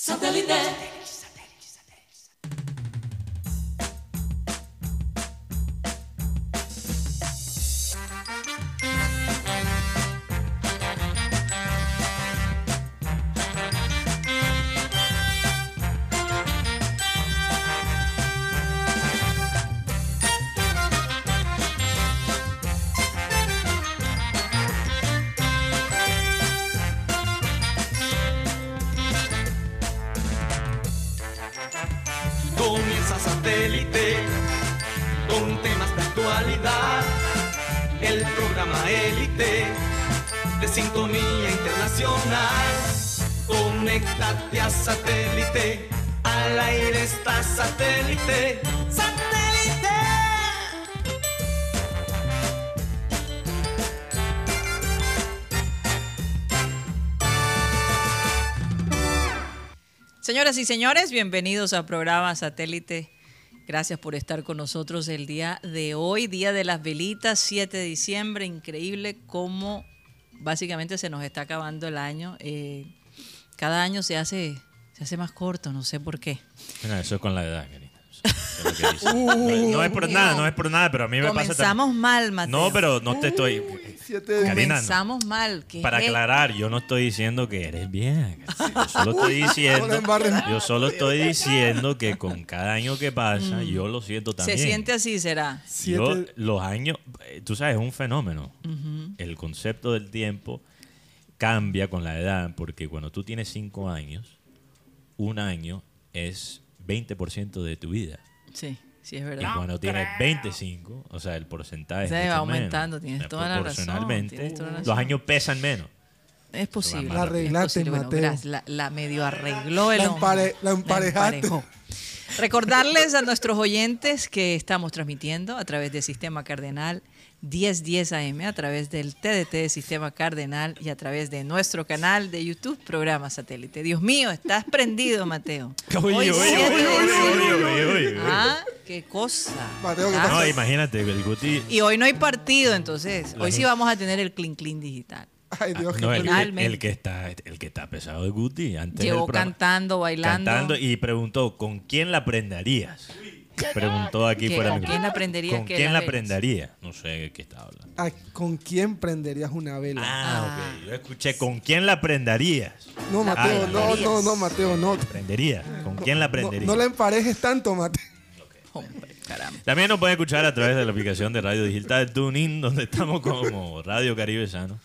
Satellite. Satélite. Al aire está satélite. ¡Satélite! Señoras y señores, bienvenidos a programa Satélite. Gracias por estar con nosotros el día de hoy, Día de las Velitas, 7 de diciembre. Increíble cómo básicamente se nos está acabando el año. Eh, cada año se hace, se hace más corto, no sé por qué. Mira, eso es con la edad, querida. Dice. no, no es por nada, no es por nada, pero a mí me pasa Comenzamos mal, Mateo. No, pero no te estoy. Siete de Karina, no. Comenzamos mal. ¿qué Para es? aclarar, yo no estoy diciendo que eres bien. Yo solo estoy diciendo, yo solo estoy diciendo que con cada año que pasa, yo lo siento Se también. siente así, será. Yo, Siete- los años, eh, tú sabes, es un fenómeno. El concepto del tiempo cambia con la edad, porque cuando tú tienes 5 años, un año es 20% de tu vida. Sí, sí, es Y verdad. cuando tienes 25, o sea, el porcentaje es Se mucho va aumentando, menos. tienes O sea, toda la razón, proporcionalmente, tienes toda la los años pesan menos. Es posible. La arreglaste, Es posible. Bueno, Mateo. gracias. la, la medio arregló el La empare- la emparejaste. emparejó. Recordarles a nuestros oyentes que estamos transmitiendo a través del Sistema Cardenal 1010 AM, a través del TDT de Sistema Cardenal y a través de nuestro canal de YouTube, Programa Satélite. Dios mío, estás prendido, Mateo. Oye, oye, oye. Ah, qué cosa. Mateo, ¿qué Ah? No, imagínate, el Guti. Y hoy no hay partido, entonces. Hoy sí vamos a tener el clean clean digital. Ay, Dios, No, qué el, pena. Finalmente. el que está, el que está pesado de Guti. Antes Llevó programa. cantando, bailando. Cantando y preguntó, ¿con quién la prenderías? Preguntó aquí ¿Qué- fuera con quién la prenderías ¿Con quién la prendería? No sé de qué estaba hablando. Ay, ¿Con quién prenderías una vela? Ah, ok. Yo escuché, ¿con quién la prenderías? no, Mateo, Ay, no, no, no, Mateo, no. ¿Prendería? ¿Con quién la No, prendería? no la emparejes tanto, Mateo. Hombre, caramba. También nos pueden escuchar a través de la aplicación de Radio Digital TuneIn, donde estamos como Radio Caribe Sano.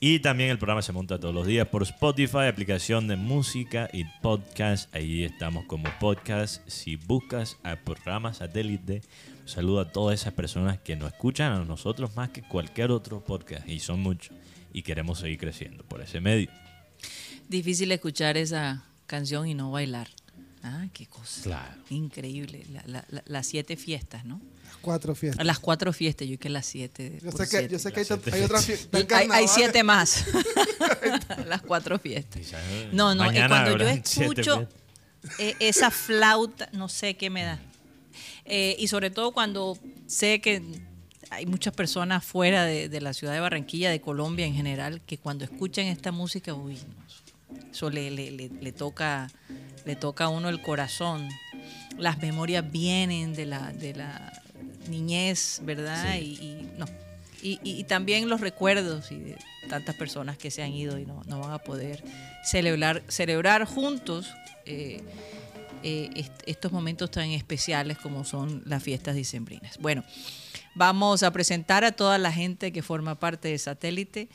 Y también el programa se monta todos los días por Spotify, aplicación de música y podcast. Ahí estamos como podcast. Si buscas al programa satélite, saludo a todas esas personas que nos escuchan a nosotros más que cualquier otro podcast. Y son muchos. Y queremos seguir creciendo por ese medio. Difícil escuchar esa canción y no bailar. Ah, qué cosa. Claro. Increíble. La- la- la- las siete fiestas, ¿no? Cuatro fiestas. Las cuatro fiestas, yo que las siete. Yo sé que, siete. yo sé que hay, Las siete hay otras fiestas. Hay, hay siete más. las cuatro fiestas. Quizás, No, no, y cuando yo escucho eh, esa flauta, no sé qué me da. Eh, y sobre todo cuando sé que hay muchas personas fuera de, de la ciudad de Barranquilla, de Colombia en general, que cuando escuchan esta música, uy, no, eso le, le- le- le toca, le toca a uno el corazón. Las memorias vienen de la, de la niñez, ¿verdad? Y, y no. Y, también los recuerdos y de tantas personas que se han ido y no, no van a poder celebrar, celebrar juntos eh, eh, est- estos momentos tan especiales como son las fiestas dicembrinas. Bueno, vamos a presentar a toda la gente que forma parte de Satélite.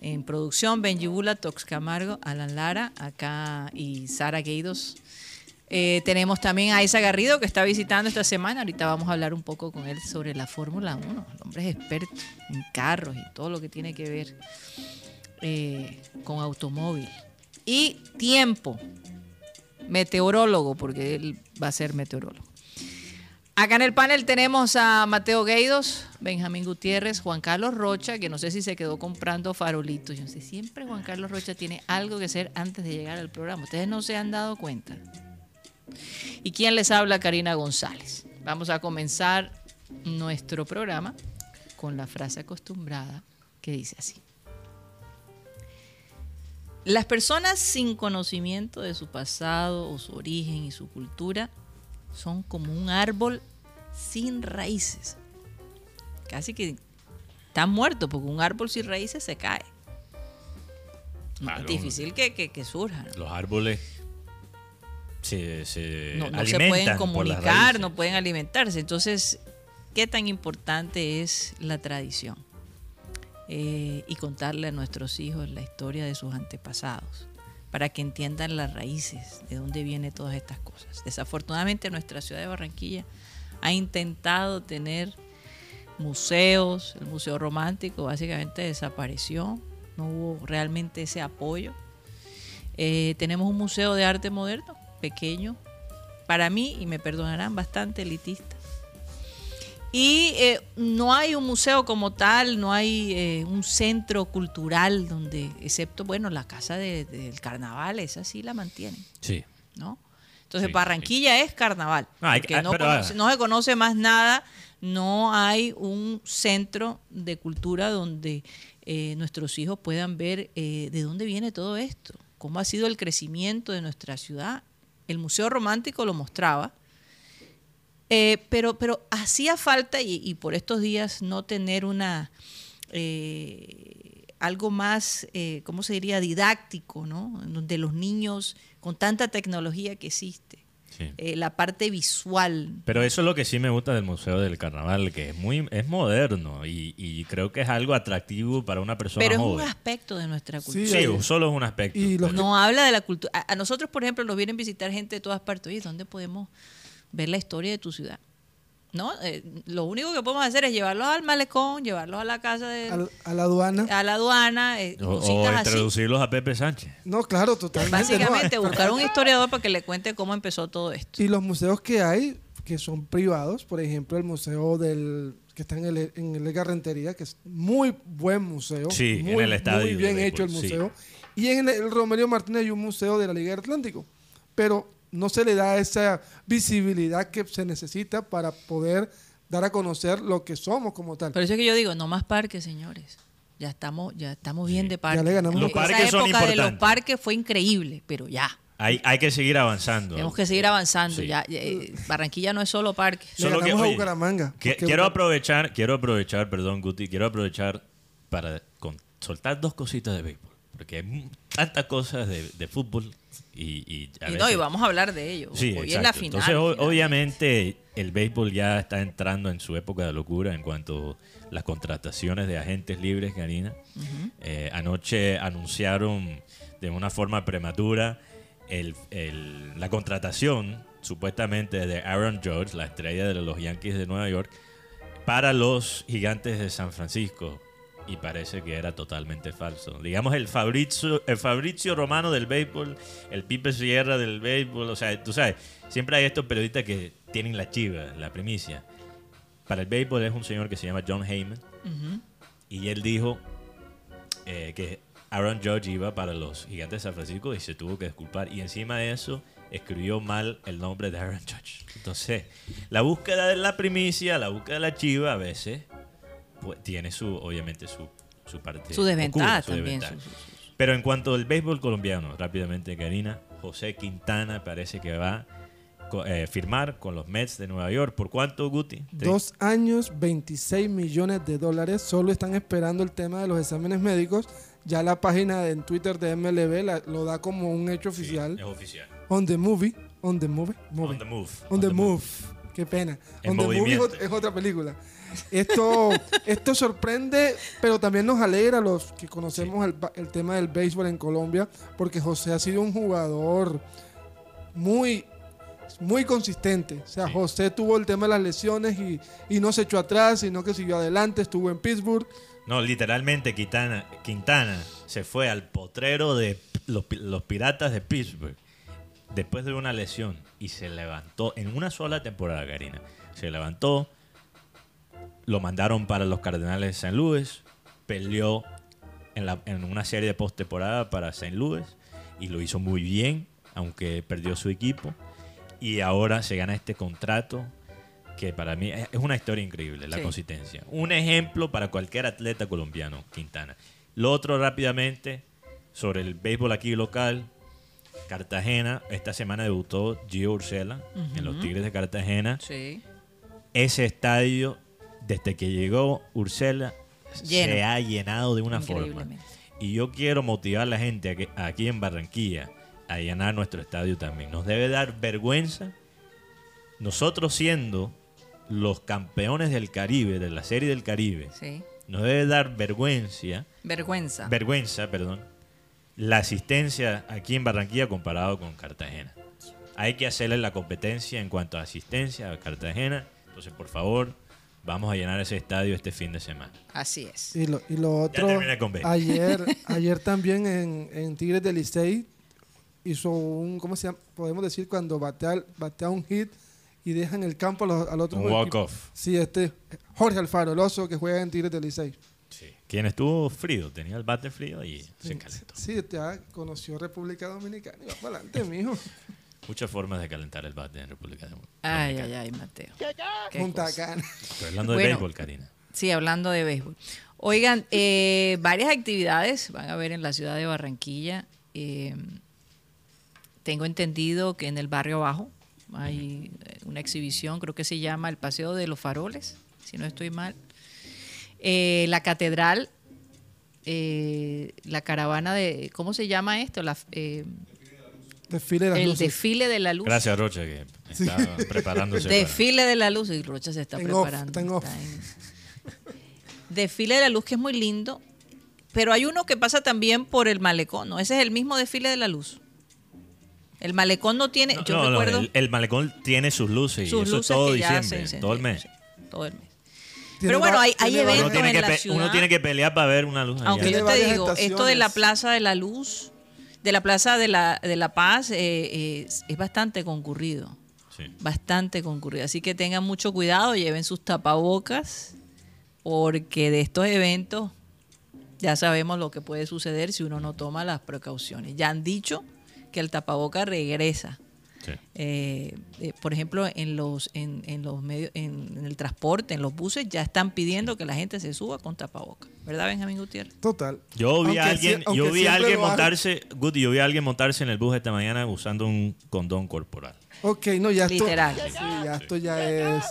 En producción, Benji Bula, Tox Camargo, Alan Lara, acá y Sara Gueidos. Eh, tenemos también a Isa Garrido que está visitando esta semana. Ahorita vamos a hablar un poco con él sobre la Fórmula 1. El hombre es experto en carros y todo lo que tiene que ver eh, con automóvil. Y tiempo. Meteorólogo, porque él va a ser meteorólogo. Acá en el panel tenemos a Mateo Gueidos, Benjamín Gutiérrez, Juan Carlos Rocha, que no sé si se quedó comprando farolitos. Yo sé, siempre Juan Carlos Rocha tiene algo que hacer antes de llegar al programa. Ustedes no se han dado cuenta. ¿Y quién les habla? Karina González. Vamos a comenzar nuestro programa con la frase acostumbrada que dice así. Las personas sin conocimiento de su pasado o su origen y su cultura son como un árbol sin raíces. Casi que están muertos porque un árbol sin raíces se cae. Claro. es difícil que, que, que surja. ¿no? Los árboles se, se no, no se pueden comunicar, no pueden alimentarse. Entonces, ¿qué tan importante es la tradición? Eh, y contarle a nuestros hijos la historia de sus antepasados, para que entiendan las raíces, de dónde vienen todas estas cosas. Desafortunadamente, nuestra ciudad de Barranquilla ha intentado tener museos, el Museo Romántico básicamente desapareció, no hubo realmente ese apoyo. Eh, tenemos un museo de arte moderno, pequeño, para mí, y me perdonarán, bastante elitista. Y eh, no hay un museo como tal, no hay eh, un centro cultural donde, excepto, bueno, la casa de- del carnaval, esa sí la mantienen, Sí. ¿no? Entonces, Sí, Barranquilla es carnaval. Ah, hay- porque ah, no, pero, conoce- ah. no se conoce más nada, no hay un centro de cultura donde eh, nuestros hijos puedan ver eh, de dónde viene todo esto, cómo ha sido el crecimiento de nuestra ciudad. El Museo Romántico lo mostraba, eh, pero, pero hacía falta, y, por estos días, no tener una eh, algo más, eh, ¿cómo se diría?, didáctico, ¿no? Donde los niños, con tanta tecnología que existe, sí. eh, la parte visual. Pero eso es lo que sí me gusta del Museo del Carnaval, que es muy es moderno y, y creo que es algo atractivo para una persona Pero es un joven. aspecto de nuestra cultura. Sí, solo es un aspecto. Y los que- No habla de la cultura. A, a nosotros, por ejemplo, nos vienen a visitar gente de todas partes. Oye, ¿dónde podemos ver la historia de tu ciudad? ¿No? Eh, lo único que podemos hacer es llevarlos al malecón, llevarlos a la casa de, al- a la aduana. a la aduana, eh, o, o introducirlos a Pepe Sánchez. No, claro, totalmente. Básicamente, no. buscar un historiador para que le cuente cómo empezó todo esto. Y los museos que hay, que son privados, por ejemplo, el museo del que está en el, en el Edgar Rentería, que es muy buen museo. Sí, en muy, el estadio Muy bien hecho el sí. museo. Y en el, el Romelio Martínez hay un museo de la Liga del Atlántico. Pero no se le da esa visibilidad que se necesita para poder dar a conocer lo que somos como tal. Por eso es que yo digo, no más parques, señores. Ya estamos, ya estamos bien de parques. le ganamos. Los Esa parques son época de los importantes. parques fue increíble, pero ya. Hay, hay que seguir avanzando. Tenemos que seguir avanzando. Sí. Ya, ya, eh, Barranquilla no es solo parques. Le Solo que, ganamos a oye, Bucaramanga, que- quiero Bucar- aprovechar, quiero aprovechar, perdón, Guti, quiero aprovechar para con- soltar dos cositas de béisbol. Porque hay tantas cosas de, de fútbol y, y a Y no, veces- y vamos a hablar de ello. Sí, Hoy es la final. Entonces, finalmente. obviamente, el béisbol ya está entrando en su época de locura en cuanto a las contrataciones de agentes libres, Karina. Eh, anoche anunciaron de una forma prematura el- el- la contratación, supuestamente, de Aaron Judge, la estrella de los Yankees de Nueva York, para los gigantes de San Francisco. Y parece que era totalmente falso. Digamos, el Fabrizio, el Fabrizio Romano del béisbol, el Pipe Sierra del béisbol. O sea, tú sabes, siempre hay estos periodistas que tienen la chiva, la primicia. Para el béisbol es un señor que se llama John Heyman. Y él dijo eh, que Aaron Judge iba para los gigantes de San Francisco y se tuvo que disculpar. Y encima de eso, escribió mal el nombre de Aaron Judge. Entonces, la búsqueda de la primicia, la búsqueda de la chiva, a veces tiene su, obviamente, su, su parte. Su desventaja oscura, su también. desventaja. su- su- su- Pero en cuanto al béisbol colombiano, rápidamente, Karina, José Quintana parece que va a firmar con los Mets de Nueva York. ¿Por cuánto, Guti? Dos años, 26 millones de dólares. Solo están esperando el tema de los exámenes médicos. Ya la página en Twitter de MLB la- lo da como un hecho Sí, oficial. es oficial. On the movie. On the movie. movie. On the move. On the move. Qué pena. En On the movie es otra película. Esto, esto sorprende, pero también nos alegra a los que conocemos el, tema del béisbol en Colombia, porque José ha sido un jugador muy, muy consistente. O sea, Sí. José tuvo el tema de las lesiones y, y no se echó atrás, sino que siguió adelante, estuvo en Pittsburgh. No, literalmente Quintana, Quintana se fue al potrero de los piratas de Pittsburgh después de una lesión y se levantó en una sola temporada, Karina. Se levantó, lo mandaron para los Cardenales de San Luis, peleó en, la- en una serie de postemporada para St. Louis y lo hizo muy bien, aunque perdió su equipo. Y ahora se gana este contrato que para mí es una historia increíble, la Sí. consistencia. Un ejemplo para cualquier atleta colombiano, Quintana. Lo otro rápidamente, sobre el béisbol aquí local. Cartagena, esta semana debutó Gio Ursela en los Tigres de Cartagena. Sí. Ese estadio, desde que llegó Ursela, Lleno. se ha llenado de una forma. Y yo quiero motivar a la gente aquí en Barranquilla a llenar nuestro estadio también. Nos debe dar vergüenza nosotros siendo los campeones del Caribe, de la Serie del Caribe. Sí. Nos debe dar vergüenza, Vergüenza. vergüenza, perdón, la asistencia aquí en Barranquilla comparado con Cartagena. Hay que hacerle la competencia en cuanto a asistencia a Cartagena. Entonces, por favor, vamos a llenar ese estadio este fin de semana. Así es. Y lo, y lo otro, terminé con B. ayer, ayer también en, en Tigres del Licey hizo un, ¿cómo se llama? Podemos decir cuando batea, batea un hit y dejan el campo al, al otro Un walk-off. Sí, este Jorge Alfaro, el oso que juega en Tigres del Licey. Quien estuvo frío, tenía el bate frío y se calentó. Sí, ya conoció República Dominicana y va para adelante, mijo. Muchas formas de calentar el bate en República Dominicana. Ay, ay, ay, Mateo. Qué Punta. Estoy hablando de Bueno. béisbol, Karina. Sí, hablando de béisbol. Oigan, eh, varias actividades van a haber en la ciudad de Barranquilla. Eh, tengo entendido que en el barrio abajo hay eh, una exhibición, creo que se llama El Paseo de los Faroles, si no estoy mal. Eh, la catedral, eh, la caravana de, ¿cómo se llama esto? La, eh, Desfile de las el luces. desfile de la luz. Gracias, Rocha, que estaba preparándose. para- Desfile de la luz. Y Rocha se está En preparando. está off. está en- Desfile de la luz que es muy lindo. Pero hay uno que pasa también por el malecón, ¿no? Ese es el mismo desfile de la luz. El malecón no tiene, No, yo no, no, recuerdo el, el malecón tiene sus luces y sus eso es luces todo diciembre, todo el mes. sí, todo el mes. Pero bueno, hay- Uno eventos en que la ciudad. uno tiene que pelear para ver una luz. Aunque yo te digo, esto de la. Plaza de la Luz, de la Plaza de la, de la Paz, eh, es, es bastante concurrido. Sí. bastante concurrida. Así que tengan mucho cuidado, lleven sus tapabocas, porque de estos eventos ya sabemos lo que puede suceder si uno no toma las precauciones. Ya han dicho que el tapaboca regresa. Sí. Eh, eh, por ejemplo, en los, en, en los medios, en, en el transporte, en los buses, ya están pidiendo que la gente se suba con tapaboca. ¿Verdad, Benjamín Gutiérrez? Total. Yo vi Aunque a alguien, yo vi a alguien montarse, Guti, yo vi a alguien montarse en el bus esta mañana usando un condón corporal. Ok, no, ya esto. Literal. Sí, ya esto ya es.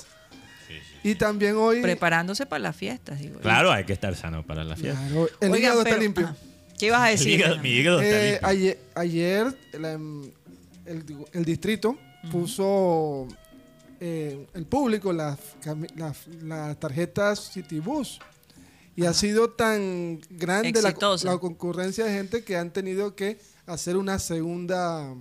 Y también hoy. Preparándose para las fiestas, digo. Claro, hay que estar sano para la fiesta. Claro, el Oigan, hígado pero- está limpio. ¿Qué ibas a El decir? hígado- mi hígado está Eh, limpio. ayer ayer la, em, el, el distrito puso eh, el público las, las, las tarjetas Citibus. Y ha sido tan grande la, la concurrencia de gente que han tenido que hacer una segunda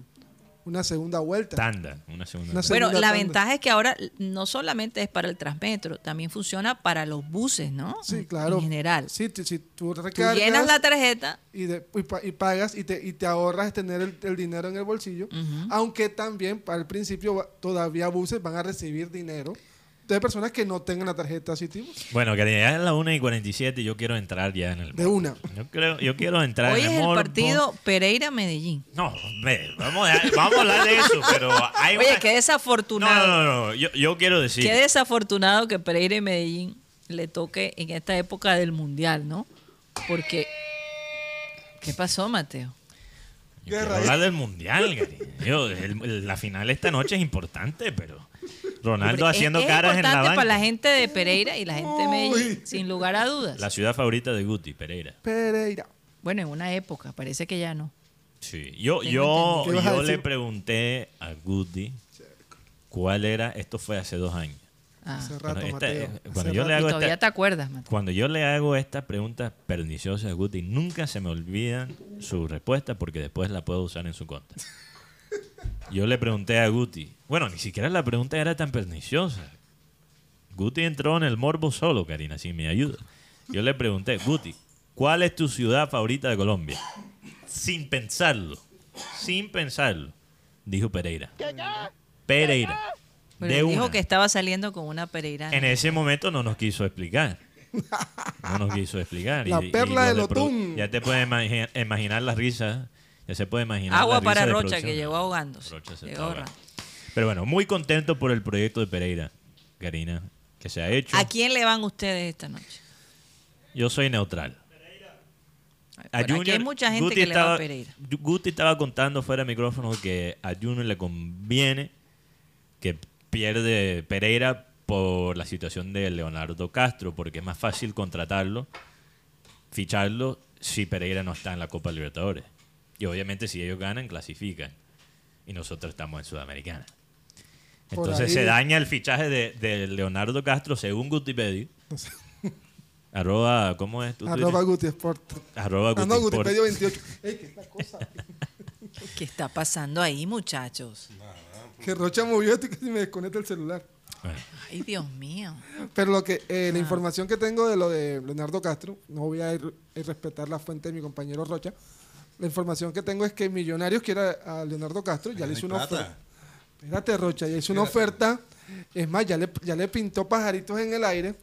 una segunda vuelta. Tanda, una segunda. Una Bueno, segunda la tanda. ventaja es que ahora no solamente es para el Transmetro, también funciona para los buses, ¿no? Sí, claro. En general. Sí, si tú Tú llenas la tarjeta, y, de- y pa- y pagas y te, y te ahorras tener el, el dinero en el bolsillo. Aunque también para el principio va- todavía buses van a recibir dinero de personas que no tengan la tarjeta Citibus. Bueno, Karina, ya es la 1 y 47 y yo quiero entrar ya en el De una. Yo, creo, yo quiero entrar hoy en es el el morbo. partido Pereira-Medellín. No, hombre, vamos a, vamos a hablar de eso, pero hay Oye, una- qué desafortunado. no, no, no, Yo, yo quiero decir... Qué desafortunado que Pereira y Medellín le toque en esta época del Mundial, ¿no? Porque... ¿Qué pasó, Mateo? Yo quiero hablar del mundial, Karina. Yo, el- el- la final esta noche es importante, pero Ronaldo Es- haciendo es, caras en la importante banca. para la gente de Pereira y la gente de Medellín, sin lugar a dudas. La ciudad favorita de Guti, Pereira. Pereira. Bueno, en una época, parece que ya no. Sí. Yo, yo, entendido. ¿Qué vas a yo le pregunté a Guti cuál era, esto fue hace dos años. Ah, Hace Bueno, rato, esta- Mateo. Hace cuando yo le y hago todavía esta- te acuerdas, Mateo. Cuando yo le hago esta pregunta perniciosa a Guti, nunca se me olvidan su respuesta porque después la puedo usar en su contra. Yo le pregunté a Guti, bueno, ni siquiera la pregunta era tan perniciosa. Guti entró en el morbo solo, Karina, si me ayuda. Yo le pregunté, Guti, ¿cuál es tu ciudad favorita de Colombia? Sin pensarlo, sin pensarlo, dijo Pereira. Pereira. Pero de él dijo una. que estaba saliendo con una Pereira. En ese momento no nos quiso explicar. No nos quiso explicar. La perla lo del Otún. Ya te puedes imagi- imaginar las risas. Ya se puede imaginar. Agua la risa para Rocha, que llegó ahogándose. Rocha se Llegó. Pero bueno, muy contento por el proyecto de Pereira, Karina, que se ha hecho. ¿A quién le van ustedes esta noche? Yo soy neutral. a aquí hay mucha gente que le va a Pereira. Guti estaba contando fuera de micrófono que a Junior le conviene que pierde Pereira por la situación de Leonardo Castro, porque es más fácil contratarlo, ficharlo, si Pereira no está en la Copa Libertadores. Y obviamente si ellos ganan, clasifican. Y nosotros estamos en Sudamericana. Entonces ahí- se daña el fichaje de, de Leonardo Castro, según Gutipedia. Arroba, ¿cómo es tu Arroba Twitter? Guti Sport. Arroba Ah, no, Gutisport. Gutipedio 28. Ey, ¿qué es esta cosa? ¿Qué está pasando ahí, muchachos? que Rocha movió esto y casi me desconecta el celular. Bueno, Ay, Dios mío. Pero lo que eh, Ah. la información que tengo de lo de Leonardo Castro, no voy a ir- a respetar la fuente de mi compañero Rocha. La información que tengo es que Millonarios quiere a Leonardo Castro, ya le hizo una oferta. Espérate, Rocha, ya hizo una oferta. Es más, ya le, ya le pintó pajaritos en el aire.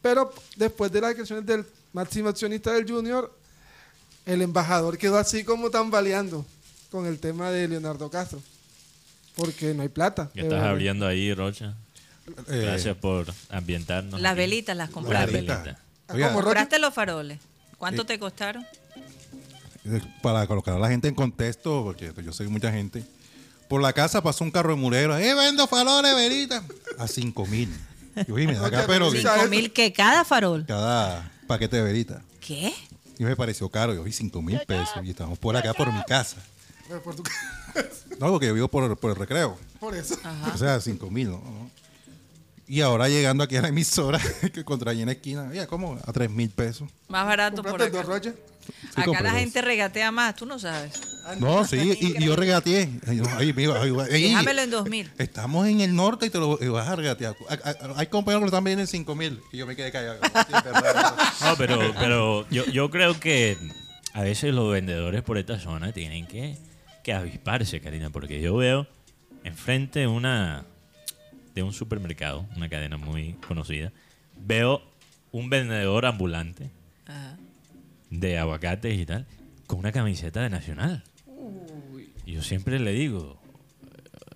Pero después de las declaraciones del máximo accionista del Junior, el embajador quedó así como tambaleando con el tema de Leonardo Castro. Porque no hay plata. ¿Qué estás verdad. abriendo ahí, Rocha? Eh, Gracias por ambientarnos. Las aquí. velitas las Las compraste. velita. velitas. Ah. ¿Compraste los faroles? ¿Cuánto te costaron? eh, para colocar a la gente en contexto, porque yo sé que mucha gente. Por la casa pasó un carro de murero. ¡Eh, vendo faroles, velita! A 5 mil. Yo dije, acá, pero sí. ¿Cinco mil que cada farol? cada paquete de velita. ¿Qué? Y me pareció caro. Yo vi 5 mil pesos. Y estamos por acá, por mi casa. Por, tu- No, porque yo vivo por, por el recreo. por eso. O sea, 5 mil, ¿no? ¿no? Y ahora llegando aquí a la emisora, que contra allí en la esquina, oye, ¿cómo? A 3 mil pesos. Más barato por ¿Compraste acá. dos Rocha? Acá la dos. gente regatea más, tú no sabes. No, sí, y, y yo regateé. Ay, amigo, ay, ay, Déjamelo en dos mil. Estamos en el norte y te lo y vas a regatear. Hay compañeros que lo están vendiendo en 5 mil. Y yo me quedé callado. No, pero, pero yo, yo creo que a veces los vendedores por esta zona tienen que, que avisparse, Karina, porque yo veo enfrente una de un supermercado, una cadena muy conocida, veo un vendedor ambulante Ajá. de aguacates y tal, con una camiseta de Nacional. Y yo siempre le digo,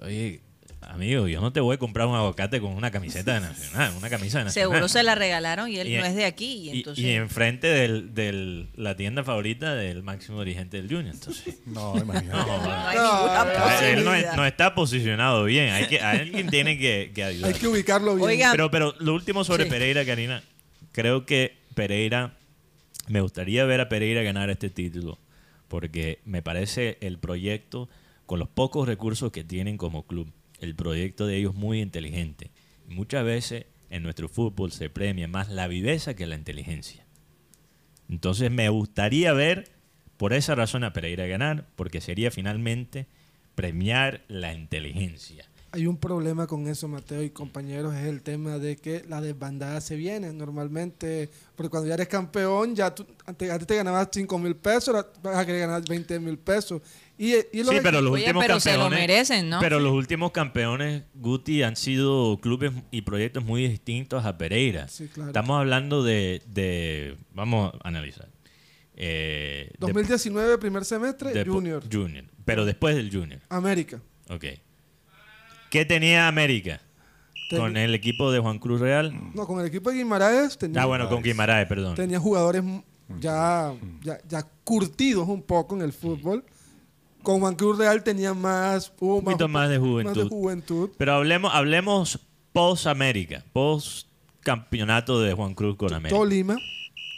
oye, amigo, yo no te voy a comprar un aguacate con una camiseta de Nacional, una camisa de Nacional. Seguro se la regalaron y él Y- no es de aquí. Y, Y, entonces, y enfrente de la tienda favorita del máximo dirigente del Junior. Entonces, No, imagínate. no, no hay No, él no, es- no está posicionado bien. Hay que, alguien tiene que, que ayudar. Hay que ubicarlo bien. Oiga, Pero, pero lo último sobre Sí. Pereira, Karina. Creo que Pereira, me gustaría ver a Pereira ganar este título. Porque me parece el proyecto, con los pocos recursos que tienen como club, el proyecto de ellos muy inteligente. Muchas veces en nuestro fútbol se premia más la viveza que la inteligencia. Entonces me gustaría ver, por esa razón, a Pereira ganar, porque sería finalmente premiar la inteligencia. Hay un problema con eso, Mateo y compañeros, es el tema de que la desbandada se viene normalmente, porque cuando ya eres campeón, ya tú, antes, antes te ganabas 5 mil pesos, ahora vas a querer ganar 20 mil pesos. Y, y los Sí, pero los Oye, últimos se lo campeones. merecen, ¿no? Pero los últimos campeones, Guti, han sido clubes y proyectos muy distintos a Pereira. Sí, claro. Estamos hablando de, de- Vamos a analizar. Eh, de- 2019, primer semestre, de- Junior, Junior. Pero después del Junior. América. Ok. ¿Qué tenía América? Ten- Con el equipo de Juan Cruz Real. No, con el equipo de Guimaraes tenía, Ah, bueno, con Guimaraes, perdón. tenía jugadores ya, ya, ya curtidos un poco en el fútbol. Con Juan Cruz Real tenía más... hubo Un poquito más de juventud. juventud. Pero hablemos, hablemos post América, post campeonato de Juan Cruz con América. Tolima.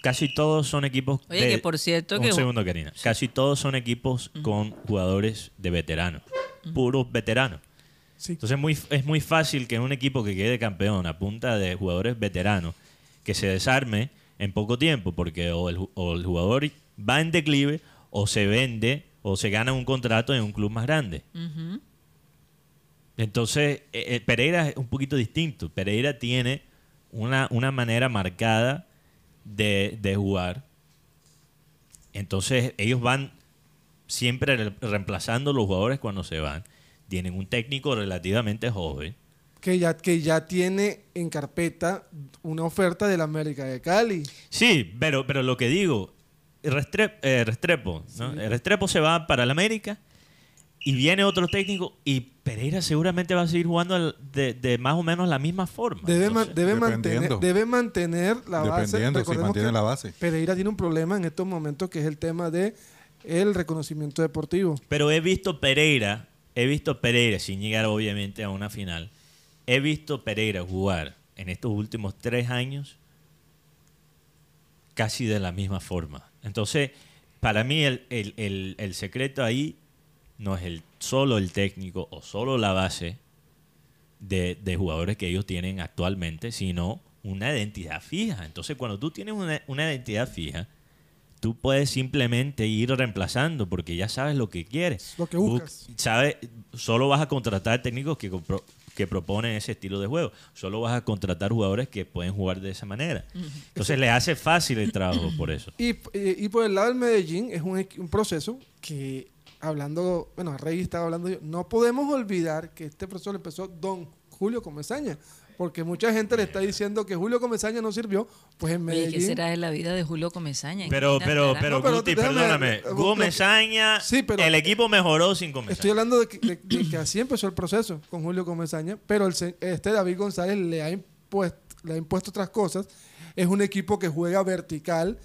Casi todos son equipos. Oye, de- que por cierto Un que- segundo, Karina. Casi todos son equipos con jugadores de veteranos. Puros veteranos. Sí. Entonces muy, es muy fácil que un equipo que quede campeón a punta de jugadores veteranos que se desarme en poco tiempo, porque o el, o el jugador va en declive o se vende o se gana un contrato en un club más grande. Entonces, eh, eh, Pereira es un poquito distinto. Pereira tiene una, una manera marcada de, de jugar. Entonces, ellos van siempre re- reemplazando los jugadores cuando se van. Tienen un técnico relativamente joven. que ya, que ya tiene en carpeta una oferta del América de Cali. Sí, pero, pero lo que digo, Restre- eh, Restrepo, ¿no? Restrepo se va para el América y viene otro técnico y Pereira seguramente va a seguir jugando de, de más o menos la misma forma. Debe, debe, mantener, debe mantener la base. Dependiendo, si mantiene la base. Pereira tiene un problema en estos momentos que es el tema de el reconocimiento deportivo. Pero he visto Pereira, he visto Pereira, sin llegar obviamente a una final, he visto Pereira jugar en estos últimos tres años casi de la misma forma. Entonces, para mí el, el- el- secreto ahí no es el, solo el técnico o solo la base de, de jugadores que ellos tienen actualmente, sino una identidad fija. Entonces, cuando tú tienes una, una identidad fija, tú puedes simplemente ir reemplazando porque ya sabes lo que quieres. Lo que Bu- buscas. sabes, solo vas a contratar técnicos que, que proponen ese estilo de juego. Solo vas a contratar jugadores que pueden jugar de esa manera. Entonces, le hace fácil el trabajo por eso. Y, y- y por el lado del Medellín es un, un proceso que, hablando, bueno, Rey estaba hablando yo, no podemos olvidar que este proceso lo empezó don Julio Comesaña, porque mucha gente le está diciendo que Julio Comesaña no sirvió, pues en Medellín... ¿qué será de la vida de Julio Comesaña? Pero, pero, pero, No, pero Guti, déjame- perdóname. eh, Hugo lo- Mesaña, Sí, pero- el equipo mejoró sin Comesaña. Estoy hablando de que, de- de que así empezó el proceso con Julio Comesaña, pero el, se- este David González le ha, impuesto, le ha impuesto otras cosas. Es un equipo que juega vertical,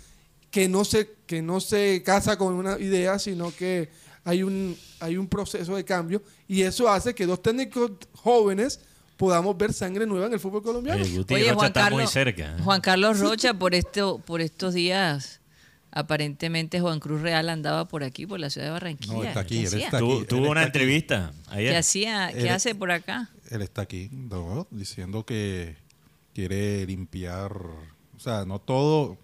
que no se, que no se casa con una idea, sino que hay un, hay un proceso de cambio y eso hace que dos técnicos jóvenes podamos ver sangre nueva en el fútbol colombiano. Oye, Guti Oye, Rocha Juan está muy Carlos, cerca. ¿eh? Juan Carlos Rocha, por, esto, por estos días, aparentemente Juan Cruz Real andaba por aquí, por la ciudad de Barranquilla. No, está aquí, ¿Qué él está aquí, tuvo él una aquí. entrevista ¿Qué ayer. hacía? ¿Qué Él- hace por acá? Él está aquí, ¿no? diciendo que quiere limpiar, o sea, no todo,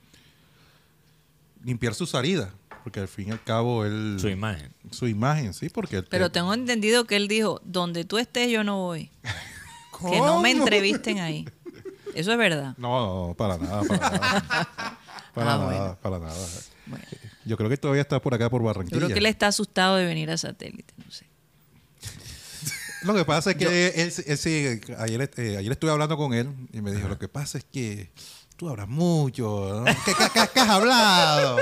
limpiar su salida, porque al fin y al cabo él... Su imagen. Su imagen, sí, porque... él- Pero tengo entendido que él dijo, donde tú estés yo no voy. Que no me entrevisten ahí. Eso es verdad. No, no, para nada, para nada. Para Ah, nada, bueno. para nada. Bueno, Yo creo que todavía está por acá por yo Barranquilla. creo que él está asustado de venir a satélite, no sé. Lo que pasa es que él, él sí, ayer, eh, ayer estuve hablando con él y me dijo, lo que pasa es que tú hablas mucho, ¿no? ¿Qué, qué- qué- qué has hablado?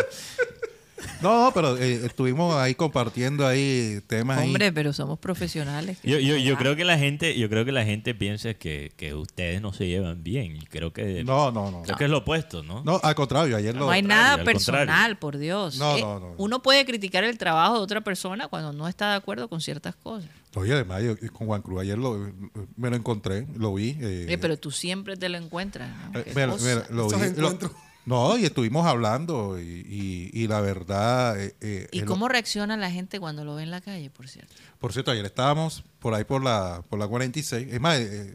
No, pero eh, estuvimos ahí compartiendo ahí temas. ahí. Hombre, pero somos profesionales. que Yo, yo, yo creo que la gente, yo creo que la gente piensa que, que ustedes no se llevan bien. Y creo que No, no, no. creo que es lo opuesto, ¿no? No, al contrario, ayer lo... No hay nada al personal, contrario. por Dios. No, Eh, no, no. Uno puede criticar el trabajo de otra persona cuando no está de acuerdo con ciertas cosas. Oye, además, yo con Juan Cruz ayer lo, me lo encontré, lo vi. eh, Eh, pero tú siempre te lo encuentras. ¿no? Eh, mira, mira, lo vi, lo-. No, y estuvimos hablando y, y- y la verdad... eh, eh, ¿Y cómo reacciona la gente cuando lo ve en la calle, por cierto? Por cierto, ayer estábamos por ahí por la, por la 46. Es más, eh,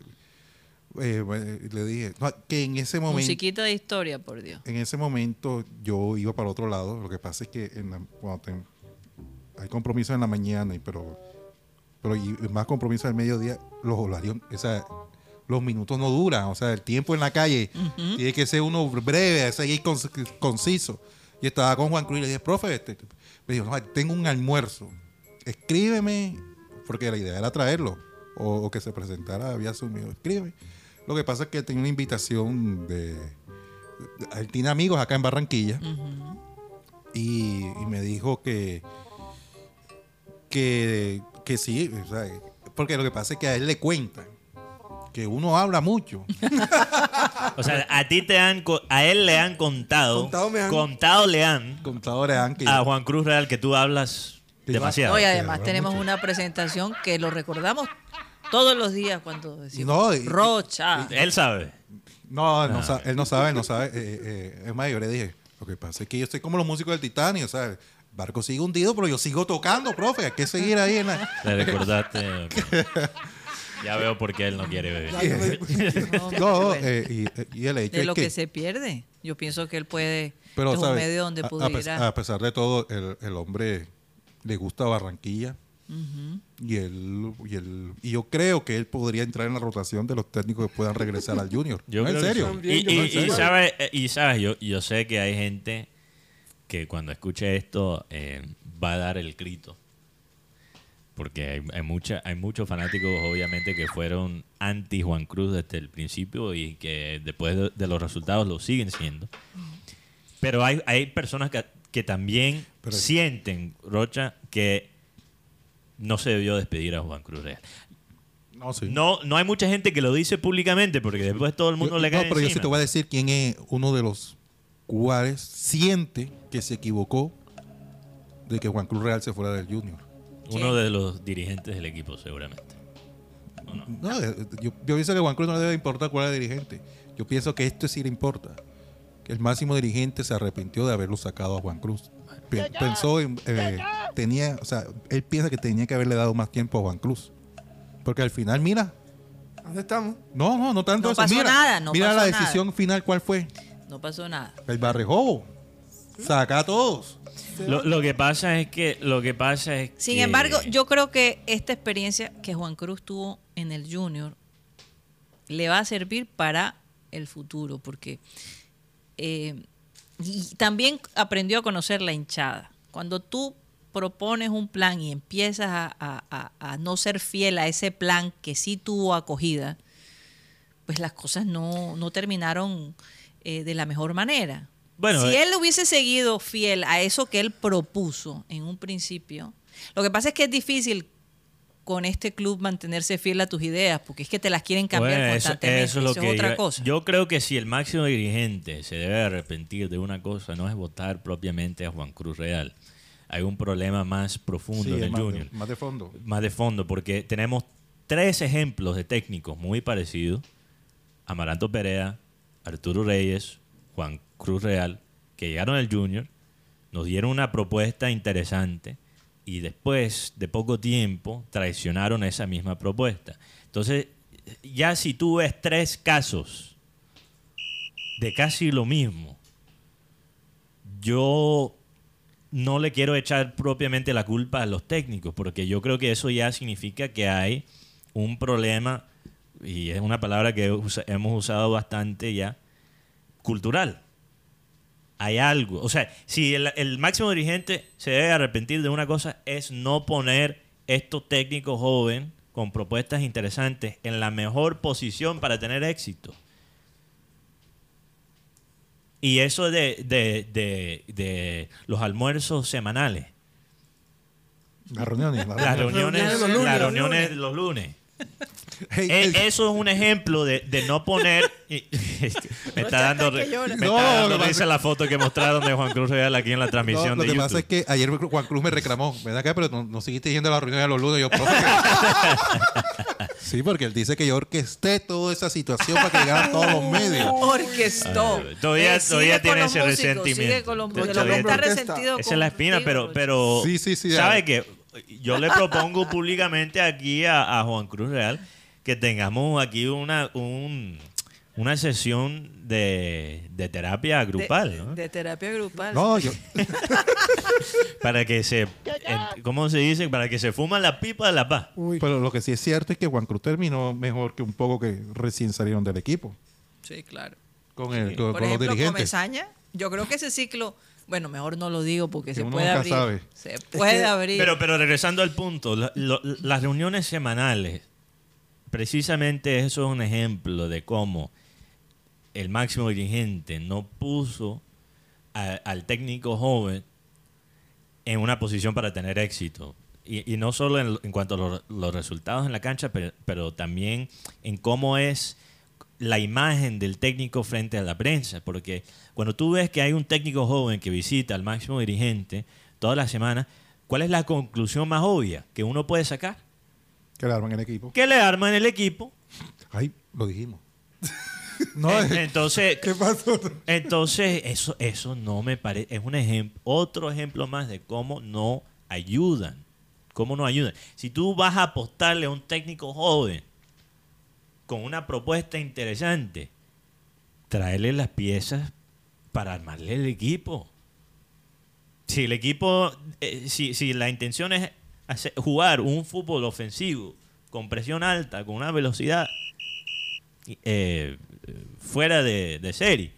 le dije no, que en ese momento... Musiquita de historia, por Dios. En ese momento yo iba para otro lado. Lo que pasa es que en la- cuando te- hay compromiso en la mañana, y pero, pero y más compromiso al mediodía, los horarios, o sea, los minutos no duran. O sea, el tiempo en la calle tiene que ser uno breve, seguir conciso. Y estaba con Juan Cruz y le dije, profe, este, me dijo, "No, tengo un almuerzo. Escríbeme, porque la idea era traerlo, o, o que se presentara, había asumido, escríbeme. Lo que pasa es que tenía una invitación de, él tiene amigos acá en Barranquilla y, y me dijo que, que, que sí, o sea, porque lo que pasa es que a él le cuentan que uno habla mucho. O sea, a ti te han, a él le han contado, Contado me han- contado le han Contadores han que a Juan Cruz Real que tú hablas demasiado. No, y además tenemos mucho. una presentación que lo recordamos todos los días cuando decimos No, y- Rocha. Él sabe. No, él no, Ah, él no sabe, él no sabe. eh, eh, es más, yo le dije, lo que pasa es que yo soy como los músicos del Titanic, o sea, el barco sigue hundido, pero yo sigo tocando, profe, hay que seguir ahí en la... Le recordaste. Ya veo por qué él no quiere beber. No, No, bueno, eh, y, y el hecho de es lo que... que se pierde. Yo pienso que él puede. Pero, es un ¿sabe? medio donde a- a, pudiera. a pesar de todo, el, el hombre le gusta Barranquilla. y, él, y, él, y yo creo que él podría entrar en la rotación de los técnicos que puedan regresar al Junior. Yo ¿No, ¿En serio? Y, yo y- sabes, eh, y sabes, yo, yo sé que hay gente que cuando escuche esto eh, va a dar el grito. Porque hay, hay, mucha, hay muchos fanáticos, obviamente, que fueron anti Juan Cruz desde el principio y que después de, de los resultados lo siguen siendo. Pero hay, hay personas que, que también Pero- sienten, Rocha, que no se debió despedir a Juan Cruz Real. No, sí. No, no hay mucha gente que lo dice públicamente porque después todo el mundo Yo- le no, cae pero yo sí te voy a decir quién es uno de los cuales siente que se equivocó de que Juan Cruz Real se fuera del Junior. Uno de los dirigentes del equipo, seguramente. No, yo, yo pienso que a Juan Cruz no le debe importar cuál es el dirigente. Yo pienso que esto sí le importa. Que el máximo dirigente se arrepintió de haberlo sacado a Juan Cruz. Pe- Pensó en. eh, tenía, o sea, él piensa que tenía que haberle dado más tiempo a Juan Cruz. Porque al final, mira. ¿Dónde estamos? No, no, no tanto No eso. pasó mira, nada, no mira pasó la nada. decisión final, ¿cuál fue? No pasó nada. El barrejobo. Saca a todos. Lo, lo que pasa es que lo que pasa es Sin que- embargo, yo creo que esta experiencia que Juan Cruz tuvo en el Junior le va a servir para el futuro, porque eh, y también aprendió a conocer la hinchada. Cuando tú propones un plan y empiezas a, a- a- a no ser fiel a ese plan que sí tuvo acogida, pues las cosas no, no terminaron eh, de la mejor manera. Bueno, si eh, él hubiese seguido fiel a eso que él propuso en un principio, lo que pasa es que es difícil con este club mantenerse fiel a tus ideas, porque es que te las quieren cambiar Bueno, eso, constantemente. eso es lo Eso que es otra yo, cosa. yo creo que si el máximo dirigente se debe arrepentir de una cosa, no es votar propiamente a Juan Cruz Real. Hay un problema más profundo Sí, en el más, Junior. de, más de fondo. más de fondo, porque tenemos tres ejemplos de técnicos muy parecidos. Amaranto Perea, Arturo Reyes, Juan Cruz Real, que llegaron al Junior, nos dieron una propuesta interesante y después de poco tiempo traicionaron esa misma propuesta. Entonces, ya si tú ves tres casos de casi lo mismo, yo no le quiero echar propiamente la culpa a los técnicos, porque yo creo que eso ya significa que hay un problema, y es una palabra que hemos usado bastante ya, cultural. Hay algo. O sea, si el, el máximo dirigente se debe arrepentir de una cosa, es no poner estos técnicos jóvenes con propuestas interesantes en la mejor posición para tener éxito. Y eso de, de- de- de los almuerzos semanales. Las reuniones. las Las reuniones. reuniones, los lunes, las reuniones de los lunes. Hey, Eh, hey, eso es un ejemplo de, de no poner. y- me está dando, me No, está lo dando que risa pasa- la foto que mostraron de Juan Cruz Real aquí en la no, transmisión lo de que pasa es YouTube. que ayer Juan Cruz me reclamó, ¿verdad que? Pero no, no seguiste yendo a las reuniones de los lunes. Yo, profe. sí, porque él dice que yo orquesté toda esa situación para que llegaran todos los medios. Orquestó. Ah, todavía- sigue todavía tiene ese músicos, resentimiento. Sigue con los músicos. Todavía Está resentido Esa es la espina, pero, pero Sí, sí, sí, ¿sabe que Yo le propongo públicamente aquí a, a Juan Cruz Real que tengamos aquí una, un- una sesión de, de terapia grupal, de, ¿no? de terapia grupal. No, yo, Para que se, en- ¿cómo se dice? Para que se fuma la pipa de la paz. Uy, pero lo que sí es cierto es que Juan Cruz terminó mejor que un poco que recién salieron del equipo. Sí, claro. Con, el, con, Por con los ejemplo, dirigentes. Comesaña, yo creo que ese ciclo, bueno, mejor no lo digo porque Que se puede nunca abrir. sabe. Se puede abrir. Pero, pero regresando al punto, la- lo- las reuniones semanales, precisamente eso es un ejemplo de cómo el máximo dirigente no puso al técnico joven en una posición para tener éxito. Y, no solo en, en cuanto a los, resultados en la cancha, pero, pero también en cómo es la imagen del técnico frente a la prensa. Porque cuando tú ves que hay un técnico joven que visita al máximo dirigente toda la semana, ¿cuál es la conclusión más obvia que uno puede sacar? Que le arman el equipo. Que le arman el equipo. Ay, lo dijimos. no, En- es- Entonces, ¿Qué pasó? Entonces, eso, eso no me parece, es un ejemplo, otro ejemplo más de cómo no ayudan. Cómo no ayudan. Si tú vas a apostarle a un técnico joven con una propuesta interesante, tráele las piezas para armarle el equipo. Si el equipo, eh, si, si la intención es hacer- jugar un fútbol ofensivo con presión alta, con una velocidad eh, fuera de, de serie,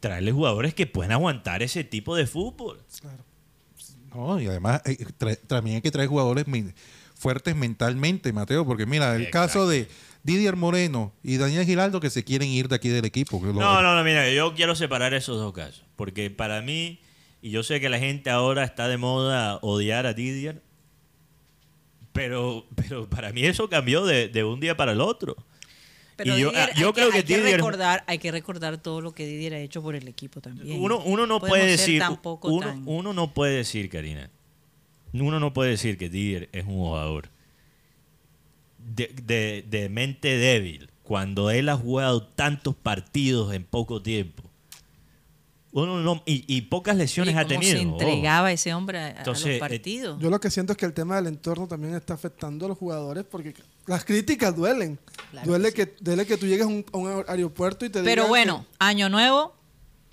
traerle jugadores que puedan aguantar ese tipo de fútbol. no, y además eh, también hay que traer jugadores fuertes mentalmente, Mateo, porque mira, el Exacto. caso de Didier Moreno y Daniel Giraldo que se quieren ir de aquí del equipo. No, no, no, mira, yo quiero separar esos dos casos. Porque para mí, y yo sé que la gente ahora está de moda odiar a Didier, Pero, pero para mí eso cambió de, de un día para el otro. Pero Y yo- Didier, ah, yo hay creo que hay que Didier- recordar, hay que recordar todo lo que Didier ha hecho por el equipo también. Uno, uno no podemos puede decir, tampoco uno, tan- uno no puede decir, Karina, uno no puede decir que Didier es un jugador de, de- de mente débil cuando él ha jugado tantos partidos en poco tiempo. Uno no, y, y pocas lesiones ha tenido. se entregaba ese hombre a, Entonces, eh, los partidos. Yo lo que siento es que el tema del entorno también está afectando a los jugadores porque las críticas duelen. Claro duele, que que, duele que tú llegues a un, a un aeropuerto y te Pero digan bueno, año nuevo,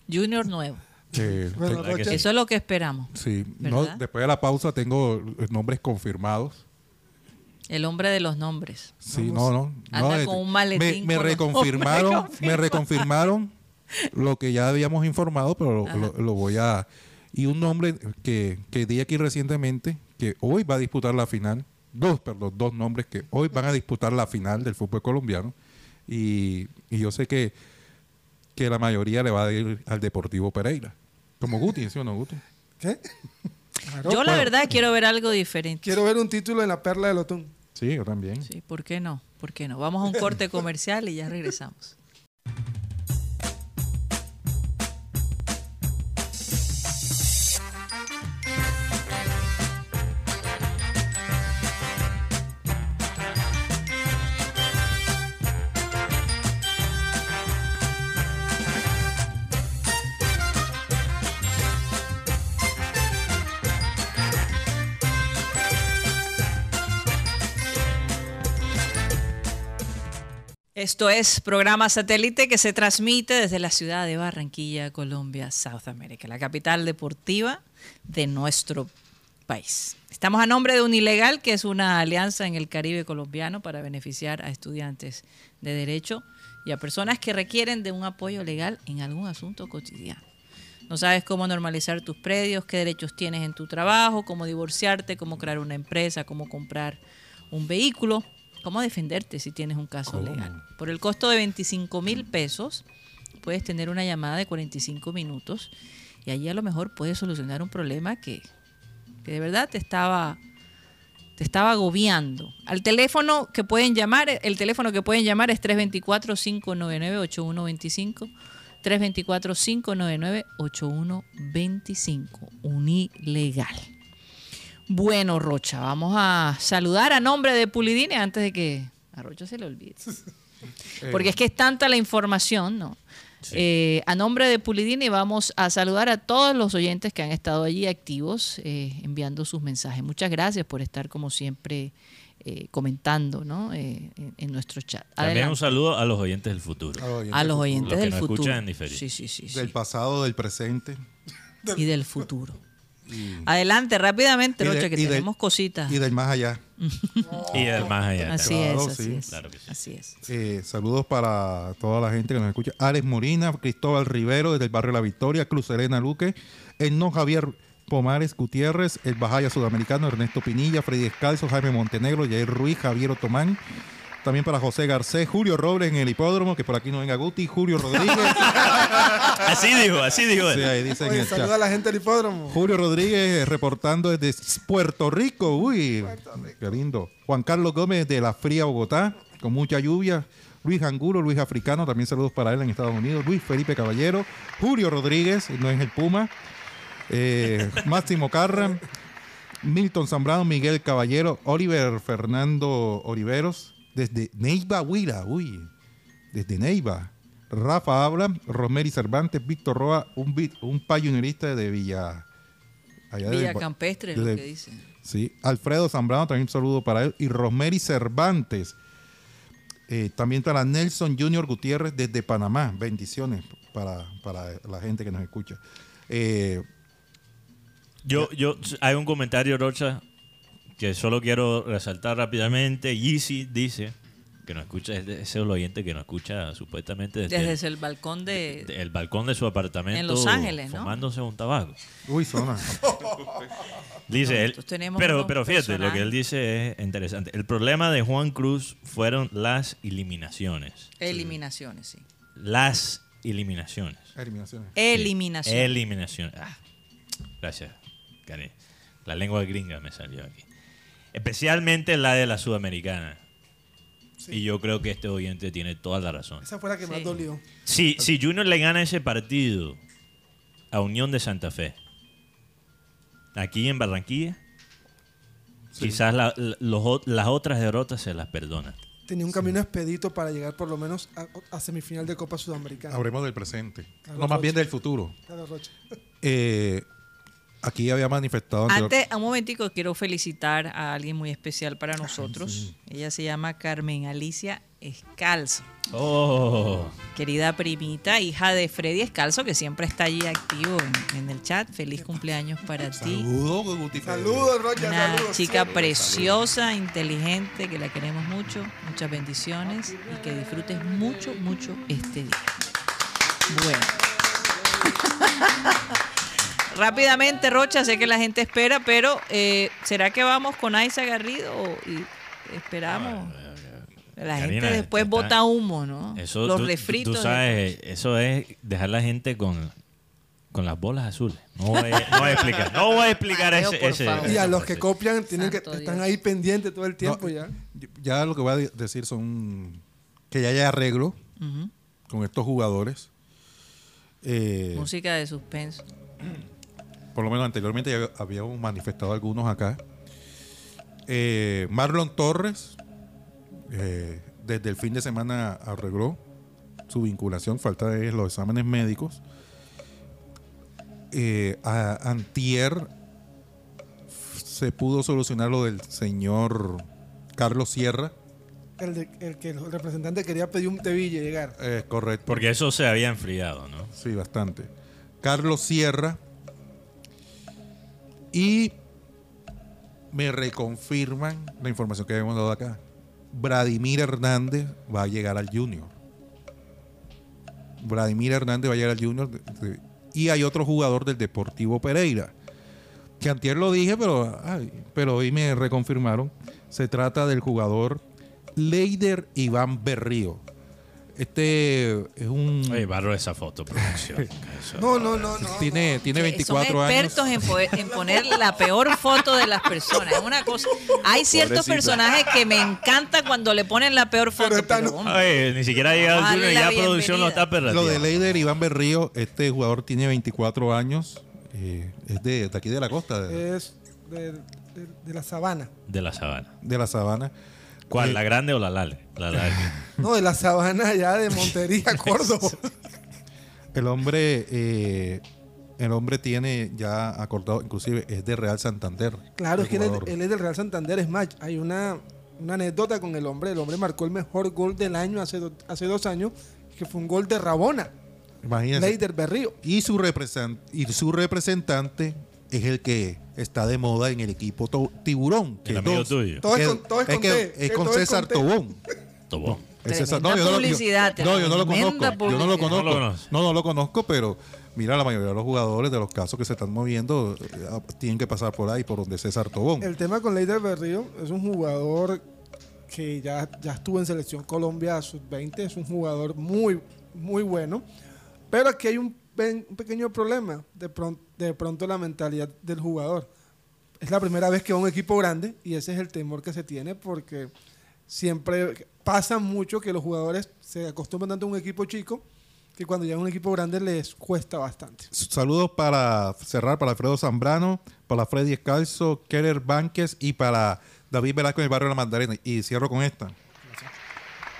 Junior nuevo. Eh, Bueno, te- ¿Verdad que Rocha, sí? Eso es lo que esperamos. sí, después de la pausa tengo nombres confirmados. El hombre de los nombres. Sí, Vamos. no, no. Anda no, eh, con un maletín Me, reconfirmaron, nombres me reconfirmaron lo que ya habíamos informado, pero lo, lo- lo voy a... Y un nombre que, que di aquí recientemente, que hoy va a disputar la final, dos, perdón, dos nombres que hoy van a disputar la final del fútbol colombiano. Y, y yo sé que, que la mayoría le va a ir al Deportivo Pereira. Como Guti, ¿sí o no, Guti? ¿Qué? Claro, Yo la bueno, verdad quiero ver algo diferente. Quiero ver un título en la perla del Otún. Sí, yo también. Sí, ¿por qué no? ¿Por qué no? Vamos a un corte comercial y ya regresamos. Esto es programa satélite que se transmite desde la ciudad de Barranquilla, Colombia, South America, la capital deportiva de nuestro país. Estamos a nombre de Unilegal, que es una alianza en el Caribe colombiano para beneficiar a estudiantes de derecho y a personas que requieren de un apoyo legal en algún asunto cotidiano. No sabes cómo normalizar tus predios, qué derechos tienes en tu trabajo, cómo divorciarte, cómo crear una empresa, cómo comprar un vehículo, cómo defenderte si tienes un caso ¿Cómo? legal. Por el costo de 25 mil pesos, puedes tener una llamada de 45 minutos y allí a lo mejor puedes solucionar un problema que, que de verdad te estaba te estaba agobiando. Al teléfono que pueden llamar, el teléfono que pueden llamar es 324-599-8125. 324-599-8125. Unilegal. Bueno, Rocha, vamos a saludar a nombre de Pulidine antes de que a Rocha se le olvide. Porque es que es tanta la información, ¿no? Eh, a nombre de Pulidini vamos a saludar a todos los oyentes que han estado allí activos eh, enviando sus mensajes. Muchas gracias por estar como siempre eh, comentando ¿no? Eh, en, en nuestro chat. También un saludo a los oyentes del futuro. a los oyentes Los que del nos futuro. escuchan en diferido. Sí, sí, sí, sí. Del pasado, del presente. Y del futuro. Adelante, rápidamente, de- Rocha, que de- tenemos cositas. Y del más allá. Y del más allá. Así. Claro, es, así sí. es. Claro que sí. Así es. Eh, saludos para toda la gente que nos escucha. Alex Molina, Cristóbal Rivero desde el barrio La Victoria, Cruz Elena Luque, Eno Javier Pomares Gutiérrez, el Bajaya Sudamericano, Ernesto Pinilla, Freddy Descalzo, Jaime Montenegro, Jair Ruiz, Javier Otomán. También para José Garcés, Julio Robles en el hipódromo, que por aquí no venga Guti, Julio Rodríguez. Así dijo, así dijo. Sí, ahí dicen Oye, saluda a la gente del hipódromo. Julio Rodríguez reportando desde Puerto Rico. Uy, qué lindo. Juan Carlos Gómez de la fría Bogotá, con mucha lluvia. Luis Angulo, Luis Africano, también saludos para él en Estados Unidos. Luis Felipe Caballero, Julio Rodríguez, no es el Puma. Eh, Máximo Carra, Milton Zambrano, Miguel Caballero, Oliver Fernando Oliveros, desde Neiva, Huila, uy, desde Neiva. Rafa Habla, Rosemary Cervantes, Víctor Roa, un, un payunerista de Villa. allá de- Villa Campestre, es lo de- que dice. Sí, Alfredo Zambrano, también un saludo para él. Y Rosemary Cervantes. Eh, también para Nelson Junior Gutiérrez desde Panamá. Bendiciones para, para la gente que nos escucha. Eh, Yo, yo, hay un comentario, Rocha, que solo quiero resaltar rápidamente. Yeezy dice que nos escucha, es de- ese es el oyente que nos escucha supuestamente desde, Desde el balcón de... el, el balcón de su apartamento. En Los Ángeles, ¿no? Fumándose un tabaco. uy, zona. Dice él, pero, pero fíjate, lo que él dice es interesante. El problema de Juan Cruz fueron las eliminaciones. Eliminaciones, sí. Las eliminaciones. Eliminaciones. Eliminación. Eliminaciones. Ah, gracias, Karen. La lengua gringa me salió aquí. Especialmente la de la Sudamericana. Y yo creo que este oyente tiene toda la razón. Esa fue la que más Sí. dolió. Si, si Junior le gana ese partido a Unión de Santa Fe, aquí en Barranquilla, quizás la- la- los o- las otras derrotas se las perdonan. Tenía un camino expedito para llegar por lo menos a, a semifinal de Copa Sudamericana. Hablemos del presente. Carlos No, más bien del futuro. Eh, aquí había manifestado anterior- Antes, un momentico, quiero felicitar a alguien muy especial para nosotros. Ella se llama Carmen Alicia Escalzo. Oh, Querida primita, hija de Freddy Escalzo, que siempre está allí activo en, en el chat. Feliz cumpleaños para ti. Saludos, Guti. Saludos, Rocha, Una saludos. chica preciosa, inteligente, que la queremos mucho. Muchas bendiciones y que disfrutes mucho, mucho este día. Bueno. Rápidamente, Rocha, sé que la gente espera, pero eh, ¿será que vamos con Aiza Garrido y esperamos? La gente Karina, después está- bota humo, ¿no? eso Los tú, refritos. tú sabes, eso es dejar la gente con, con las bolas azules. No voy, a- no voy a explicar. No voy a explicar Mateo, ese. Y a los que copian tienen que están Dios. ahí pendientes todo el tiempo No, ya. Ya lo que voy a de- decir son que ya hay arreglo con estos jugadores. Eh, Música de suspenso. Por lo menos anteriormente ya habíamos manifestado algunos acá. Eh, Marlon Torres, eh, desde el fin de semana arregló su vinculación, falta de los exámenes médicos. Eh, a- antier se pudo solucionar lo del señor Carlos Sierra. El, de- el que el representante quería pedir un teville llegar. Eh, correcto. Porque eso se había enfriado, ¿no? Sí, bastante. Carlos Sierra. Y me reconfirman la información que habíamos dado acá. Vladimir Hernández va a llegar al Junior. Vladimir Hernández va a llegar al Junior. y hay otro jugador del Deportivo Pereira. Que antier lo dije, pero, pero hoy me reconfirmaron. Se trata del jugador Leider Iván Berrío. Este es un... Oye, barro esa foto, producción. No, no, no, no. tiene, tiene Que 24 Son años. expertos en, poder- en poner la peor foto de las personas. Es una cosa. Hay ciertos personajes que me encanta cuando le ponen la peor foto. Pero pero, no. Oye, ni siquiera ha llegado Dale al Junior y la ya producción lo bienvenida. está perdiendo. Lo de Leider Iván Berrío, este jugador tiene 24 años. eh, es de, de aquí de la costa, de, Es de, de- de la sabana. De la sabana. de la sabana. ¿Cuál? Eh, ¿La grande o la larga? La larga. No, de la sabana ya de Montería, Córdoba. El hombre, eh, el hombre tiene ya acordado, inclusive es de Real Santander. Claro, es que él es, jugador. él es del Real Santander. Es más, hay una, una anécdota con el hombre. El hombre marcó el mejor gol del año hace, do- hace dos años, que fue un gol de Rabona, Imagínense. Leider Berrío. Y su, representan- y su representante es el que está de moda en el equipo to- Tiburón. que El es amigo dos- tuyo. Todo es que- con- todo es con que T, es que con todo es César con. Tobón. Tomó. Es César- Tremenda yo no- yo- publicidad, no, yo no lo conozco. Yo no lo conozco. No lo. No, no lo conozco, pero mira, la mayoría de los jugadores de los casos que se están moviendo eh, tienen que pasar por ahí, por donde César Tobón. El tema con Leider Berrío es un jugador que ya, ya estuvo en Selección Colombia sub-20. Es un jugador muy, muy bueno. Pero aquí hay un, pequeño problema. De, pron- de pronto la mentalidad del jugador. Es la primera vez que va a un equipo grande y ese es el temor que se tiene porque siempre pasa mucho que los jugadores se acostumbran tanto a un equipo chico que cuando llegan a un equipo grande les cuesta bastante. Saludos para cerrar para Alfredo Zambrano, para Freddy Escalzo, Keller Banques y para David Velasco en el barrio de la Mandarina. Y cierro con esta.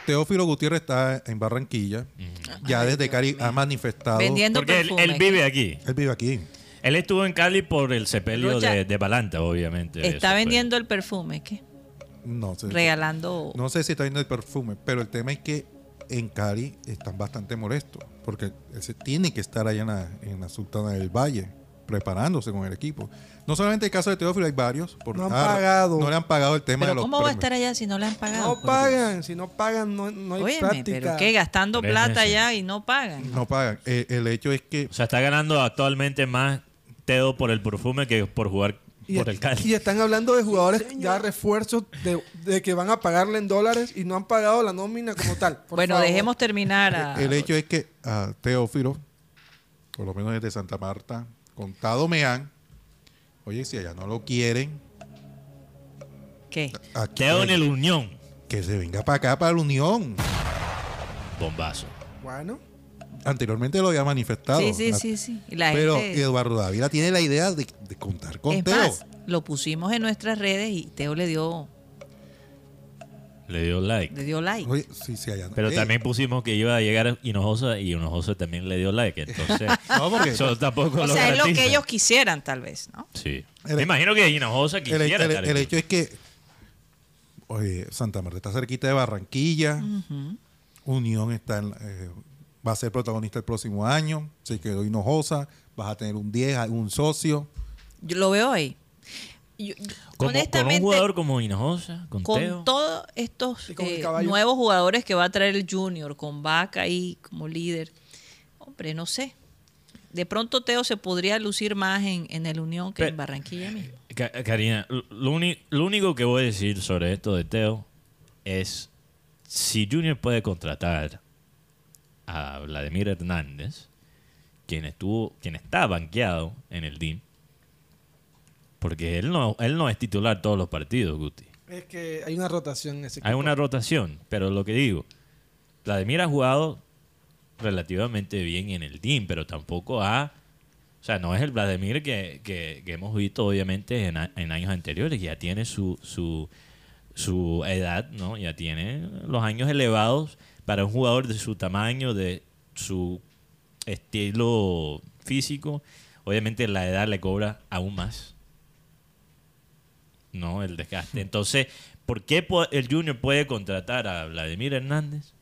Teófilo Gutiérrez está en Barranquilla. Ya desde Cari ha manifestado. Vendiendo Porque él, él vive aquí. Él vive aquí. Él estuvo en Cali por el sepelio de, de Balanta, obviamente. Está Eso vendiendo el perfume, ¿qué? No sé, Regalando. no sé si está viendo el perfume, pero el tema es que en Cali están bastante molestos. Porque él se tiene que estar allá en la, en la Sultana del Valle, preparándose con el equipo. No solamente el caso de Teófilo, hay varios. por- No han ah, pagado. No le han pagado el tema de los ¿cómo va a estar allá si no le han pagado? No pagan, si no pagan no, no hay Óyeme, práctica. pero ¿qué? Gastando plata allá y no pagan. No pagan. Eh, el hecho es que O sea, está ganando actualmente más Teo por el perfume que por jugar Y, por el Cali. y están hablando de jugadores ya refuerzos de, de que van a pagarle en dólares y no han pagado la nómina como tal. Bueno, favor. dejemos terminar a... el hecho es que a Teófilo, por lo menos desde Santa Marta, contado me han, oye, si allá no lo quieren, ¿Qué? Aquí, Teo en el Unión. Que se venga para acá, para la Unión. Bombazo. Bueno, Anteriormente lo había manifestado. Sí, sí, La- sí, sí. La Pero gente- Eduardo Dávila tiene la idea de, de contar con es Teo. más, lo pusimos en nuestras redes y Teo le dio, Le dio like. le dio like. Oye, sí, sí, allá. Pero Eh, también pusimos que iba a llegar Hinojosa y Hinojosa también le dio like. Entonces, No, porque eso tampoco O lo sea, es lo que ellos quisieran, tal vez, ¿no? Sí. El- Me imagino que Hinojosa quisiera el- hecho es que oye, Santa Marta está cerquita de Barranquilla. Unión está en la- eh, va a ser protagonista el próximo año. Se quedó Hinojosa. Vas a tener un 10, un socio. Yo lo veo ahí. Yo- con un jugador como Hinojosa, con, con Teo. todos estos eh, nuevos jugadores que va a traer el Junior, con Vaca ahí como líder, hombre, no sé. De pronto Teo se podría lucir más en, en el Unión que en Barranquilla mismo. Ca- Karina, lo, uni- lo único que voy a decir sobre esto de Teo es si Junior puede contratar a Vladimir Hernández, quien estuvo, quien está banqueado en el DIM, porque él no, él no es titular todos los partidos, Guti. es que hay una rotación en ese Hay equipo. una rotación, pero lo que digo, Vladimir ha jugado relativamente bien en el team, pero tampoco ha... O sea, no es el Vladimir que, que- que hemos visto obviamente en, a- en años anteriores, ya tiene su, su, su edad, ¿no? Ya tiene los años elevados para un jugador de su tamaño, de su estilo físico. Obviamente la edad le cobra aún más. No, el desgaste. Entonces, ¿por qué el Junior puede contratar a Vladimir Hernández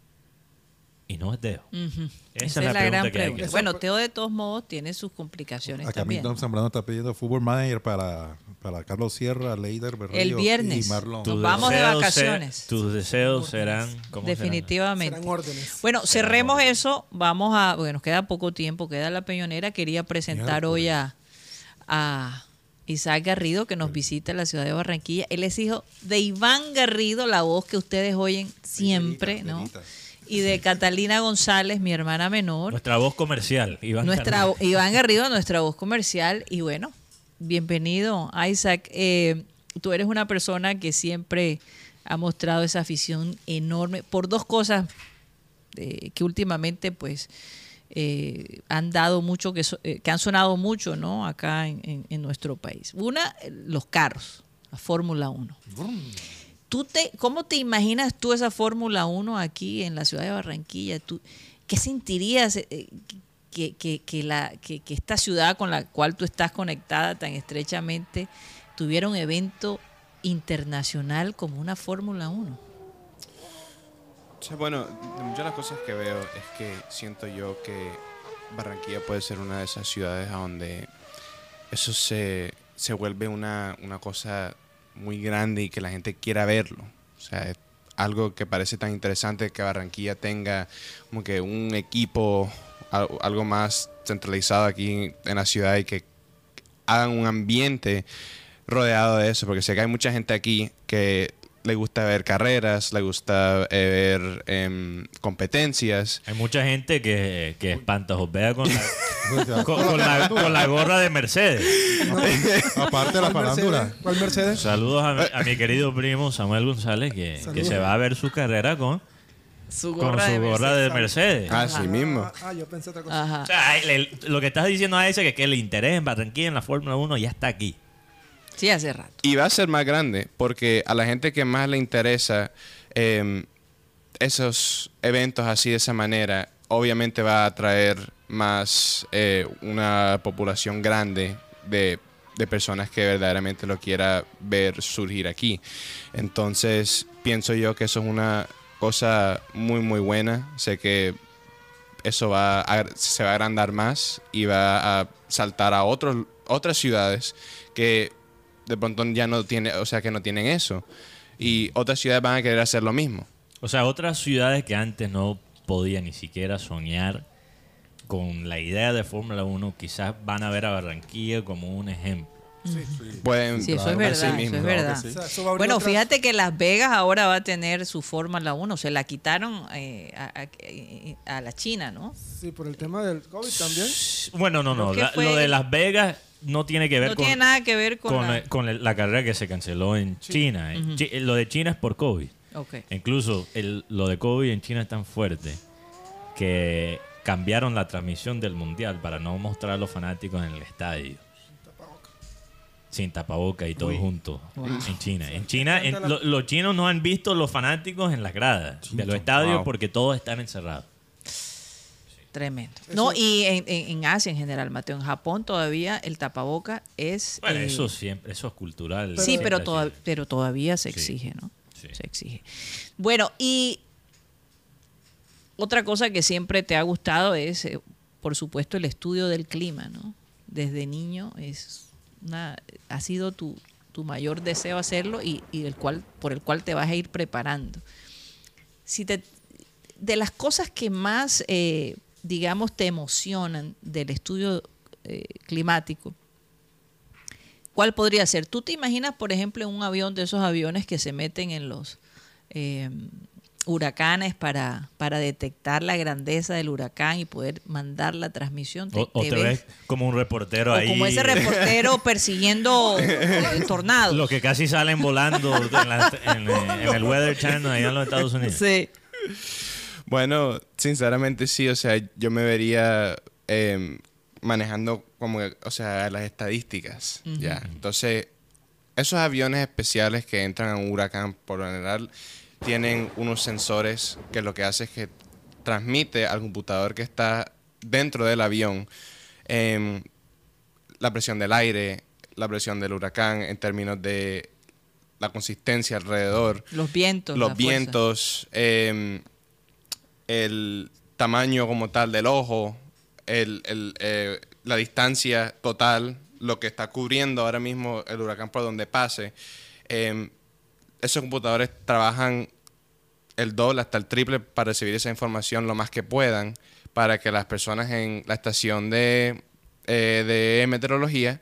y no a Teo? Esa Esa, es la es la gran pregunta hay que Bueno. Teo de todos modos tiene sus complicaciones Acá también. Milton Zambrano está pidiendo fútbol manager para, para Carlos Sierra, Leider, Berrío El viernes. y Marlon. Nos vamos de vacaciones. tus deseos serán... ¿cómo? Definitivamente. Serán órdenes. Bueno, cerremos eso. Vamos a. Bueno, nos queda poco tiempo, queda la peñonera. Quería presentar hoy a, a Isaac Garrido, que nos visita en la ciudad de Barranquilla. Él es hijo de Iván Garrido, la voz que ustedes oyen siempre, ¿no? Benita. Y de Catalina González, mi hermana menor. Nuestra voz comercial, Iván Nuestra, Carrera. Iván Garrido, nuestra voz comercial. Y bueno, bienvenido, Isaac. Eh, tú eres una persona que siempre ha mostrado esa afición enorme por dos cosas eh, que últimamente pues eh, han dado mucho, que, so- eh, que han sonado mucho ¿no? acá en, en- en nuestro país. Una, los carros, la Fórmula 1. ¿Tú te, ¿Cómo te imaginas tú esa Fórmula 1 aquí en la ciudad de Barranquilla? ¿Tú, ¿Qué sentirías eh, que, que- que la, que, que esta ciudad con la cual tú estás conectada tan estrechamente tuviera un evento internacional como una Fórmula 1? O sea, bueno, de muchas de las cosas que veo es que siento yo que Barranquilla puede ser una de esas ciudades a donde eso se, se vuelve una, una cosa muy grande y que la gente quiera verlo. O sea, es algo que parece tan interesante que Barranquilla tenga como que un equipo, al- algo más centralizado aquí en la ciudad y que hagan un ambiente rodeado de eso, porque sé que hay mucha gente aquí que le gusta ver carreras, le gusta eh, ver em, competencias. Hay mucha gente que, que espanta vea con la, con, con la, con la gorra de Mercedes. Aparte de la ¿Cuál farándula. Mercedes? ¿Cuál Mercedes? Saludos a mi, a mi querido primo Samuel González, que, que se va a ver su carrera con, Su con su gorra de Mercedes. Así mismo. Ah, ah, yo pensé otra cosa. Ajá. O sea, el- el- lo que estás diciendo a ese que, que el interés en Barranquilla en la Fórmula 1 ya está aquí. Sí, hace rato. Y va a ser más grande, porque a la gente que más le interesa em, esos eventos así de esa manera, obviamente va a atraer más eh, una población grande de, de personas que verdaderamente lo quiera ver surgir aquí. Entonces, pienso yo que eso es una cosa muy, muy buena. Sé que eso va a, se va a agrandar más y va a saltar a otros, otras ciudades que de pronto ya no tiene, o sea, que no tienen eso. Y otras ciudades van a querer hacer lo mismo. O sea, otras ciudades que antes no podían ni siquiera soñar con la idea de Fórmula 1, quizás van a ver a Barranquilla como un ejemplo. Pueden Sí, eso es así verdad, eso mismo. es verdad. O sea, Bueno, otras- fíjate que Las Vegas ahora va a tener su Fórmula 1. Se la quitaron eh, a, a- a la China, ¿no? Sí, por el tema del COVID también. Bueno, no, no. La- lo de Las Vegas no tiene que ver No con, tiene nada que ver con, con, la- la, con el- la carrera que se canceló en China. Chi- lo de China es por COVID. Ok. Incluso el- lo de COVID en China es tan fuerte que cambiaron la transmisión del mundial para no mostrar a los fanáticos en el estadio. Sin tapaboca y todo junto en China. En China, en- lo- los chinos no han visto los fanáticos en las gradas de los estadios Wow. porque todos están encerrados. Tremendo. No, y en, en- en Asia en general, Mateo. En Japón todavía el tapaboca es. Bueno, eh, eso siempre, eso es cultural. sí, pero, toda- pero todavía se Sí. exige, ¿no? Sí. Se exige. Bueno, y otra cosa que siempre te ha gustado es, eh, por supuesto, el estudio del clima, ¿no? Desde niño es una, ha sido tu, tu mayor deseo hacerlo y, y el cual, por el cual te vas a ir preparando. Si te, de las cosas que más, eh, digamos, te emocionan del estudio eh, climático, ¿cuál podría ser? ¿Tú te imaginas, por ejemplo, un avión de esos aviones que se meten en los eh, huracanes para, para detectar la grandeza del huracán y poder mandar la transmisión? ¿Te- O, te ves? como un reportero O ahí. como ese reportero persiguiendo eh, tornados. Los que casi salen volando en, la- en, eh, en el Weather Channel allá en los Estados Unidos. Sí. Bueno, sinceramente sí, o sea, yo me vería eh, manejando como, o sea, las estadísticas, ya. Entonces, esos aviones especiales que entran a un huracán, por lo general, tienen unos sensores que lo que hace es que transmite al computador que está dentro del avión em, la presión del aire, la presión del huracán en términos de la consistencia alrededor Los vientos. los vientos, eh, el tamaño como tal del ojo, el- el, eh, la distancia total, lo que está cubriendo ahora mismo el huracán por donde pase. Eh, esos computadores trabajan el doble hasta el triple para recibir esa información lo más que puedan para que las personas en la estación de, eh, de meteorología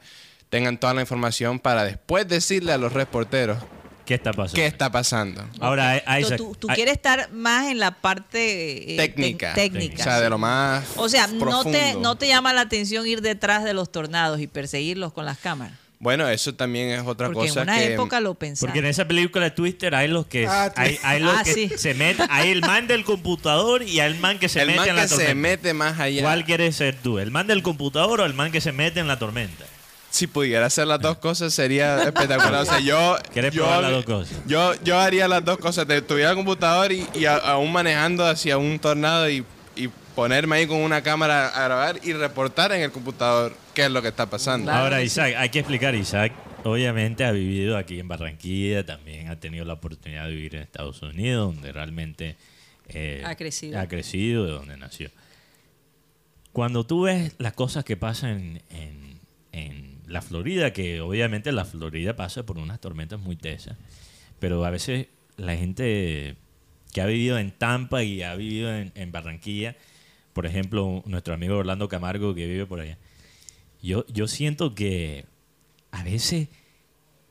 tengan toda la información para después decirle a los reporteros ¿Qué está pasando? qué está pasando. Ahora, hay- Tú, tú- quieres estar más en la parte eh, técnica. técnica. O sea, de lo más O sea, no te, no te llama la atención ir detrás de los tornados y perseguirlos con las cámaras. Bueno, eso también es otra Porque cosa en una que... época lo pensaba. Porque en esa película de Twister hay los que, Ah, hay, hay los Ah, que sí. se meten, hay el man del computador y hay el man que se el mete man en la que se tormenta. mete más allá. ¿Cuál quieres ser tú? ¿El man del computador o el man que se mete en la tormenta? Si pudiera hacer las dos cosas sería espectacular. O sea, yo... ¿Quieres yo, probar las dos cosas? Yo, yo haría las dos cosas. Te- Tuviera el computador y, y a- aún manejando hacia un tornado y, y ponerme ahí con una cámara a grabar y reportar en el computador qué es lo que está pasando. Ahora, Isaac, hay que explicar. Isaac, obviamente, ha vivido aquí en Barranquilla, también ha tenido la oportunidad de vivir en Estados Unidos, donde realmente eh, Ha crecido. Ha crecido, de donde nació. Cuando tú ves las cosas que pasan en, en- en la Florida, que obviamente la Florida pasa por unas tormentas muy tesas, pero a veces la gente que ha vivido en Tampa y ha vivido en, Barranquilla, por ejemplo, nuestro amigo Orlando Camargo que vive por allá, yo, yo siento que a veces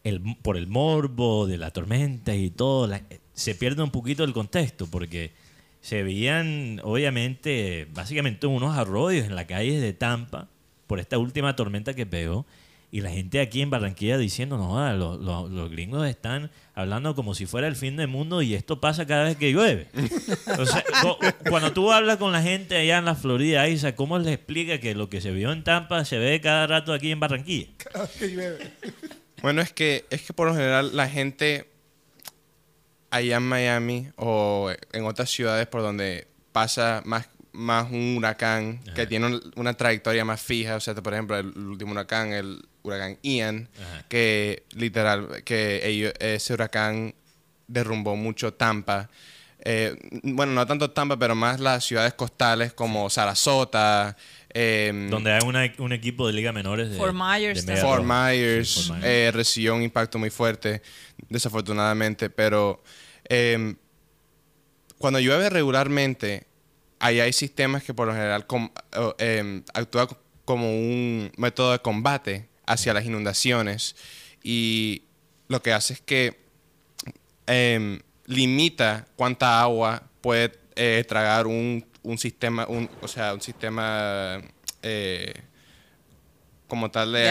el, por el morbo de la tormenta y todo, se pierde un poquito el contexto, porque se veían, obviamente, básicamente unos arroyos en la calle de Tampa por esta última tormenta que pegó. Y la gente aquí en Barranquilla diciendo, no, joda, los, los- los gringos están hablando como si fuera el fin del mundo y esto pasa cada vez que llueve. O sea, co- cuando tú hablas con la gente allá en la Florida, Isa, ¿cómo les explica que lo que se vio en Tampa se ve cada rato aquí en Barranquilla? Que llueve. Bueno, es que, es que por lo general la gente allá en Miami o en otras ciudades por donde pasa más, más un huracán que tiene un- una trayectoria más fija, o sea, por ejemplo, el último huracán, el huracán Ian, Ajá. que literal, que ellos- ese huracán derrumbó mucho Tampa. Eh, bueno, no tanto Tampa, pero más las ciudades costales como Sarasota, em, Donde hay una- un equipo de liga menores de Fort Myers de Fort. Myers, Sí, Fort Myers. eh, recibió un impacto muy fuerte, desafortunadamente, pero eh, cuando llueve regularmente, ahí hay sistemas que por lo general com- eh, actúan como un método de combate hacia las inundaciones y lo que hace es que eh, limita cuánta agua puede eh, tragar un, un sistema, un, o sea, un sistema eh, como tal de,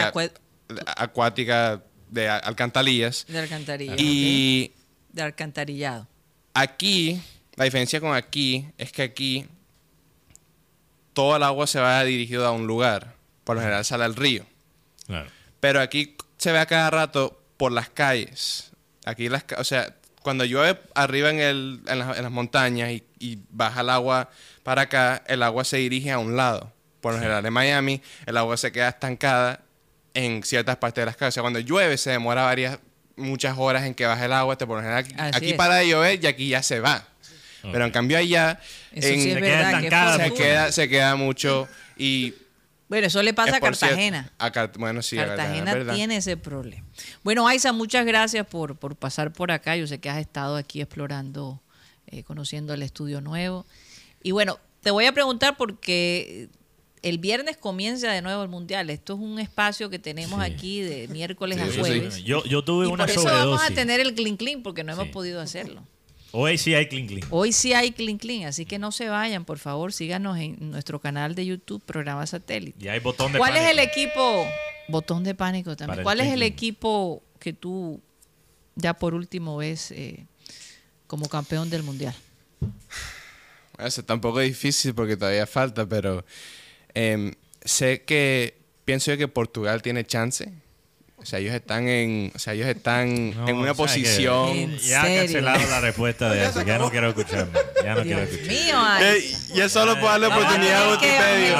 acuática de alcantarillas. De alcantarilla. Y. De alcantarillado. aquí, la diferencia con aquí es que aquí todo el agua se va dirigido a un lugar. Por lo general sale al río. Claro. Pero aquí se ve a cada rato por las calles. Aquí las, o sea, cuando llueve arriba en, el, en, las, en las montañas y, y baja el agua para acá, el agua se dirige a un lado. Por lo general en Miami, el agua se queda estancada en ciertas partes de las calles. O sea, cuando llueve se demora varias, muchas horas en que baje el agua. Este, por lo general, aquí, aquí para de llover y aquí ya se va. Pero en cambio allá, Eso en- sí es Se queda verdad. se, queda, se queda mucho y... Bueno, eso le pasa es a cierto- Cartagena. a Car- bueno, sí, a Cartagena, tiene ese problema. Bueno, Aiza, muchas gracias por, por pasar por acá. Yo sé que has estado aquí explorando, eh, conociendo el estudio nuevo. Y bueno, te voy a preguntar porque el viernes comienza de nuevo el Mundial. Esto es un espacio que tenemos Sí. aquí de miércoles Sí, a jueves. Yo, yo tuve Y una por eso sobredosis. vamos a tener el clean clean porque no hemos podido hacerlo. Hoy sí hay clean clean. Hoy sí hay clean clean, así que no se vayan, por favor, síganos en nuestro canal de YouTube, programa satélite. Y hay botón de ¿Cuál es el equipo? Botón de pánico también. ¿Cuál es el equipo que tú ya por último ves eh, como campeón del mundial? Eso tampoco es difícil porque todavía falta, pero em, sé que pienso yo que Portugal tiene chance. O sea, ellos están en, o sea, ellos están No, en una o sea que posición. ¿En Ya ha serio? cancelado la respuesta de eso. Ya no quiero escuchar más. Ya no quiero Dios escuchar. mío, ay. Eh, ya solo por darle oportunidad a Wikipedia.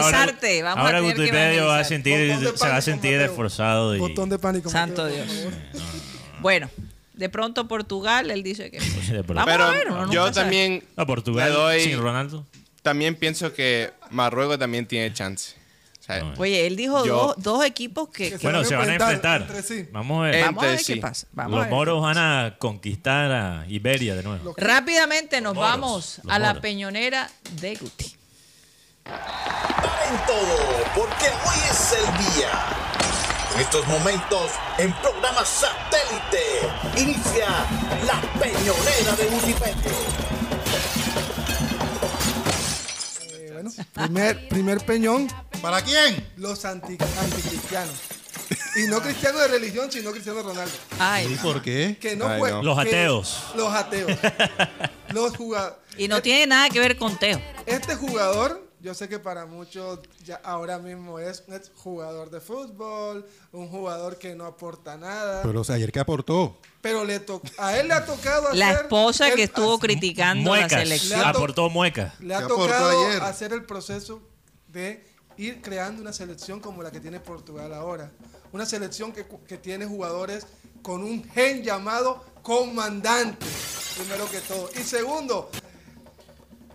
ahora que Wikipedia va a sentir, se va a sentir esforzado. Y, Botón de pánico. Santo Mateo, Dios. por favor. Bueno, de pronto Portugal, él dice que... Vamos Pero a ver, uno yo también A Portugal le doy- sin Ronaldo. también pienso que Marruecos también tiene chance. O sea, No, Oye, él dijo Yo- dos, dos equipos que... Que Bueno, se van a enfrentar entre sí. Vamos a ver. Eh, Vamos a ver Entre qué sí. pasa. Vamos a Los ver. moros van a conquistar a Iberia de nuevo. Rápidamente nos moros, vamos los a la moros. peñonera de Guti. Paren todo, porque hoy es el día. En estos momentos, en programa satélite, inicia la peñonera de Wikipedia. Eh, bueno, primer, primer peñón, ¿Para quién? los anti, anticristianos. Y no cristianos de religión, sino cristiano Ronaldo. ¿Y Ay, por qué? Que no Ay, fue. no. Los que- ateos. Los ateos. los jugadores. y no tiene nada que ver con Teo. Este jugador, yo sé que para muchos ya ahora mismo es un jugador de fútbol, un jugador que no aporta nada. Pero, o sea, ayer que aportó. Pero le to- a él le ha tocado hacer. La esposa el- que estuvo criticando la selección. Le Aportó muecas. Le ha ¿Qué aportó tocado ayer? hacer el proceso de ir creando una selección como la que tiene Portugal ahora. Una selección que, que tiene jugadores con un gen llamado comandante, primero que todo. Y segundo,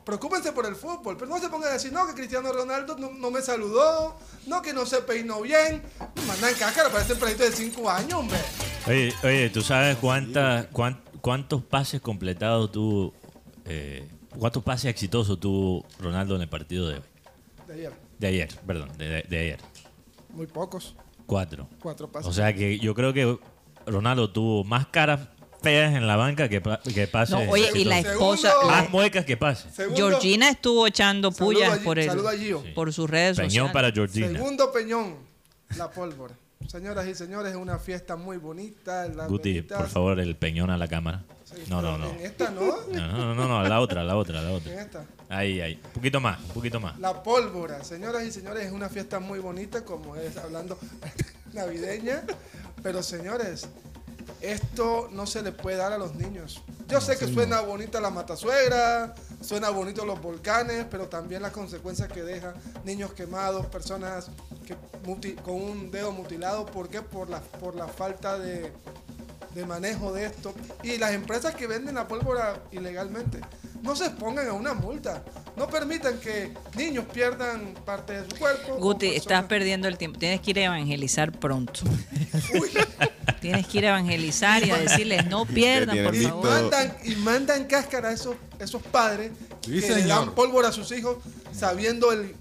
preocúpense por el fútbol, pero no se pongan a decir, no, que Cristiano Ronaldo no, no me saludó, no, que no se peinó bien. Mandan cáscara, parece un perrito de 5 años, hombre. Oye, oye, ¿tú sabes cuántas, cuán- cuántos pases completados tuvo, eh, cuántos pases exitosos tuvo Ronaldo en el partido de hoy? De ayer, De ayer, perdón, de, ayer. muy pocos, Cuatro. cuatro pasos. O sea que yo creo que Ronaldo tuvo más caras feas en la banca que, que pases. No, oye, y la esposa, Segundo. Más muecas que pases. Segundo- Georgina estuvo echando pullas por, el, saludo a Gio. por sus redes Peñón sociales. para Georgina. Segundo peñón, la pólvora. Señoras y señores, es una fiesta muy bonita. Guti, por favor, el peñón a la cámara. No, no, no. En esta no, No, no, no, no, la otra, la otra, la en otra. esta. Ahí, ahí. Un poquito más, un poquito más. La pólvora, señoras y señores, es una fiesta muy bonita, como es hablando navideña. Pero señores, esto no se le puede dar a los niños. Yo sé que suena bonita la matasuegra, suena bonito los volcanes, pero también las consecuencias que deja niños quemados, personas que con un dedo mutilado. ¿Por qué? Por la, por la falta de, de manejo de esto. Y las empresas que venden la pólvora ilegalmente, no se expongan a una multa. No permitan que niños pierdan parte de su cuerpo. Guti, estás perdiendo el tiempo. Tienes que ir a evangelizar pronto. Tienes que ir a evangelizar y a decirles no pierdan, por Y favor. mandan, y mandan cáscara a esos, esos padres Sí, que le dan pólvora a sus hijos sabiendo el, el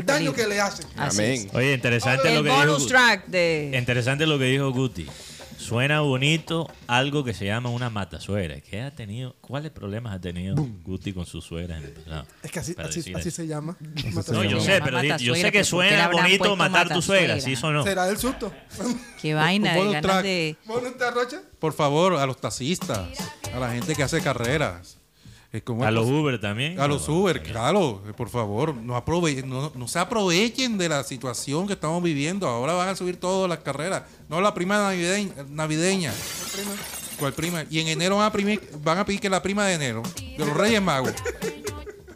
El daño que le hacen. Amén. Oye, interesante lo que dijo. bonus track de... Interesante lo que dijo Guti. Suena bonito algo que se llama una matasuegra. ¿Qué ha tenido? ¿Cuáles problemas ha tenido Guti con su suegra en el pasado? Es que así, así, así se llama. No, yo sé, pero di- yo sé que pero ¿por qué le suena bonito matar tu suegra? ¿sí eso no? ¿Será del susto? Qué vaina de bonus ganas. Por favor, a los taxistas, a la gente que hace carreras. A los Uber también. A los. Uber, claro, eh, por favor, no, aprove no, no se aprovechen de la situación que estamos viviendo. Ahora van a subir todas las carreras. No la prima navideña. navideña. ¿Cuál prima? Y en enero van a, primir- van a pedir que la prima de enero, de los Reyes Magos.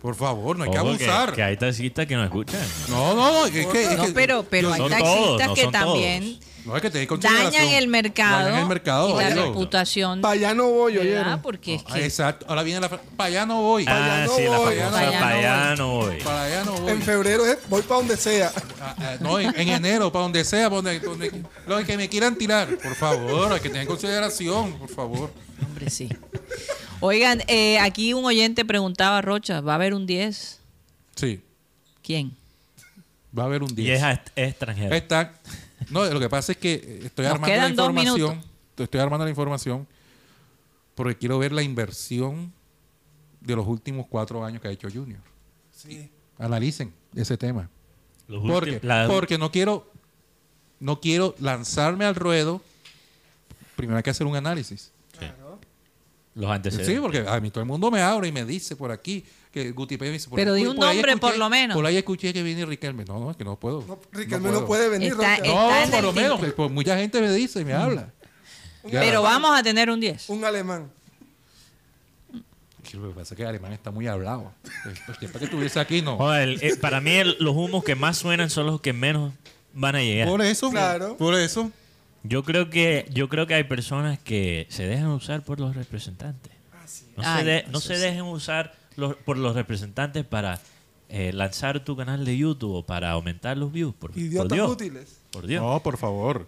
Por favor, no hay que abusar. Que, hay taxistas que no escuchan. No, no, no. Es que, es No, que- pero, pero yo- hay taxistas todos, no que también no, es que consideración. dañan el mercado, Dañan el mercado. y la reputación. Para allá no voy, ¿verdad? oyeron. Porque es Ah, que... Exacto. Ahora viene la. Para allá no voy. allá Ah, no sí, la voy, famosa para allá no para allá no voy. Para allá no voy. En febrero es voy para donde sea. Ah, ah, no, en, en enero, para donde sea, para donde, donde- lo que me quieran tirar. Por favor, hay que tener consideración, por favor. Hombre, sí. Oigan, eh, aquí un oyente preguntaba, Rocha, ¿va a haber un 10? Sí, ¿Quién? va a haber un Y 10. es a- es extranjero. Está, no, lo que pasa es que eh, estoy Nos armando la quedan dos información. minutos. Estoy armando la información porque quiero ver la inversión de los últimos cuatro años que ha hecho Junior. Analicen ese tema. Los Porque, últimos- la- porque no quiero no quiero lanzarme al ruedo. Primero hay que hacer un análisis. Los antecedentes. Sí, porque a mí todo el mundo me abre y me dice por aquí que Guti Pérez me dice. por Pero di un por nombre, por lo menos. Por ahí escuché que viene Riquelme. No, no, es que no puedo. No, Riquelme no, puede venir, Está-. No, Está por lo menos, por mucha gente me dice y me habla. Ya. Pero vamos a tener un 10. Un alemán. Lo que pasa es que el alemán está muy hablado. El tiempo que estuviese aquí, no. Joder, el- para mí el- los humos que más suenan son los que menos van a llegar. Por eso, Claro. por eso. Yo creo que yo creo que hay personas que se dejan usar por los representantes. No, Ay, se, de- eso no se dejen usar los- por los representantes para eh, lanzar tu canal de YouTube o para aumentar los views. Por, por Idiotas Dios. útiles. Por Dios. No, por favor.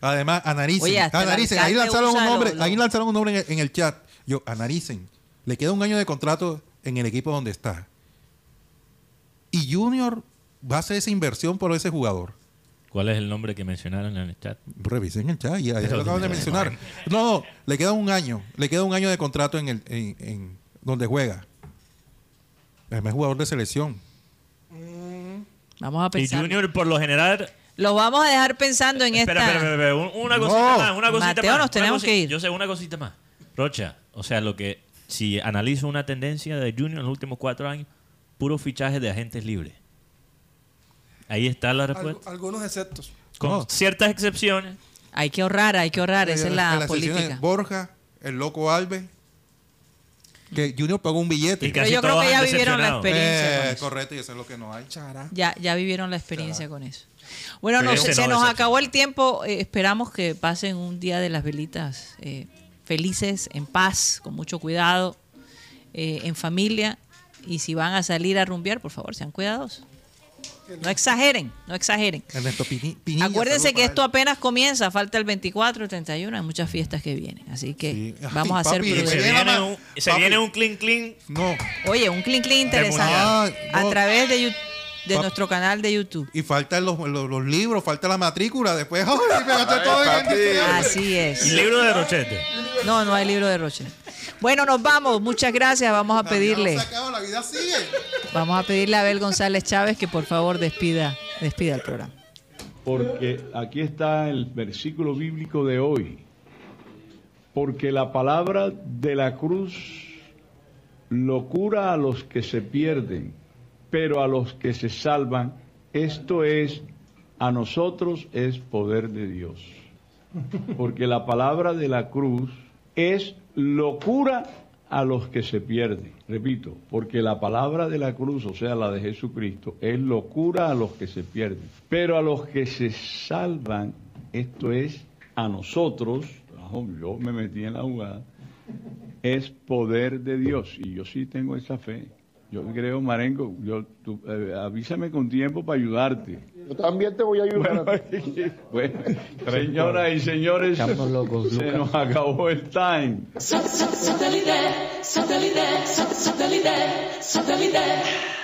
Además, analicen. Oye, analicen. Ahí lanzaron un nombre, lo- lo- ahí lanzaron un nombre en el, en el chat. Yo, analicen. Le queda un año de contrato en el equipo donde está. Y Junior va a hacer esa inversión por ese jugador. ¿Cuál es el nombre que mencionaron en el chat? Revisen el chat y ahí Pero lo acaban de mencionar. No, no, le queda un año. Le queda un año de contrato en el en, en donde juega. Es el jugador de selección. Vamos a Y pensar. Junior, por lo general. Lo vamos a dejar pensando en Espera, esta. espera, espera, espera, un- una cosita No. más, una cosita Mateo, más. nos tenemos que ir. Yo sé una cosita más. Rocha, o sea, lo que si analizo una tendencia de Junior en los últimos cuatro años, puro fichaje de agentes libres. Ahí está la respuesta. algunos exceptos. Con No. ciertas excepciones. Hay que ahorrar, hay que ahorrar. Esa es la política. Borja, el loco Alves. Que Junior pagó un billete. Y Pero yo creo que ya vivieron la experiencia. con Eh, eso. correcto, y eso es lo que no hay. Chará. Ya, ya vivieron la experiencia con eso. Bueno, no, se, se no nos acabó el tiempo. Eh, esperamos que pasen un día de las velitas eh, felices, en paz, con mucho cuidado, eh, en familia. Y si van a salir a rumbear, por favor, sean cuidadosos. No exageren, no exageren. Ernesto Pini- Pinilla, Acuérdense que esto él. apenas comienza, falta el 24, el 31, hay muchas fiestas que vienen. Así que Sí. Ay, vamos a ser papi, Y se viene un, se viene un clean clean. No, Oye, un clean clean interesante. Ah, A través de, nuestro canal de YouTube. y faltan los, los, los libros, falta la matrícula. Después, ¡ay! Me gasté todo en el Así Y es. libro de Rochete. No, no hay libro de Roche. Bueno, nos vamos. Muchas gracias. Vamos a pedirle, se acaba, la vida sigue. vamos a pedirle a Abel González Chávez que por favor despida, despida el programa. Porque aquí está el versículo bíblico de hoy. Porque la palabra de la cruz locura a los que se pierden, pero a los que se salvan, esto es, a nosotros es poder de Dios. Porque la palabra de la cruz es locura a los que se pierden. Repito, porque la palabra de la cruz, o sea, la de Jesucristo, es locura a los que se pierden. Pero a los que se salvan, esto es a nosotros, yo me metí en la jugada, es poder de Dios. Y yo sí tengo esa fe. Yo creo, Marengo, yo, tú, eh, avísame con tiempo para ayudarte. Yo también te voy a ayudar. Bueno, señoras y señores, se nos acabó el time. Satellite, satellite, satellite, satellite.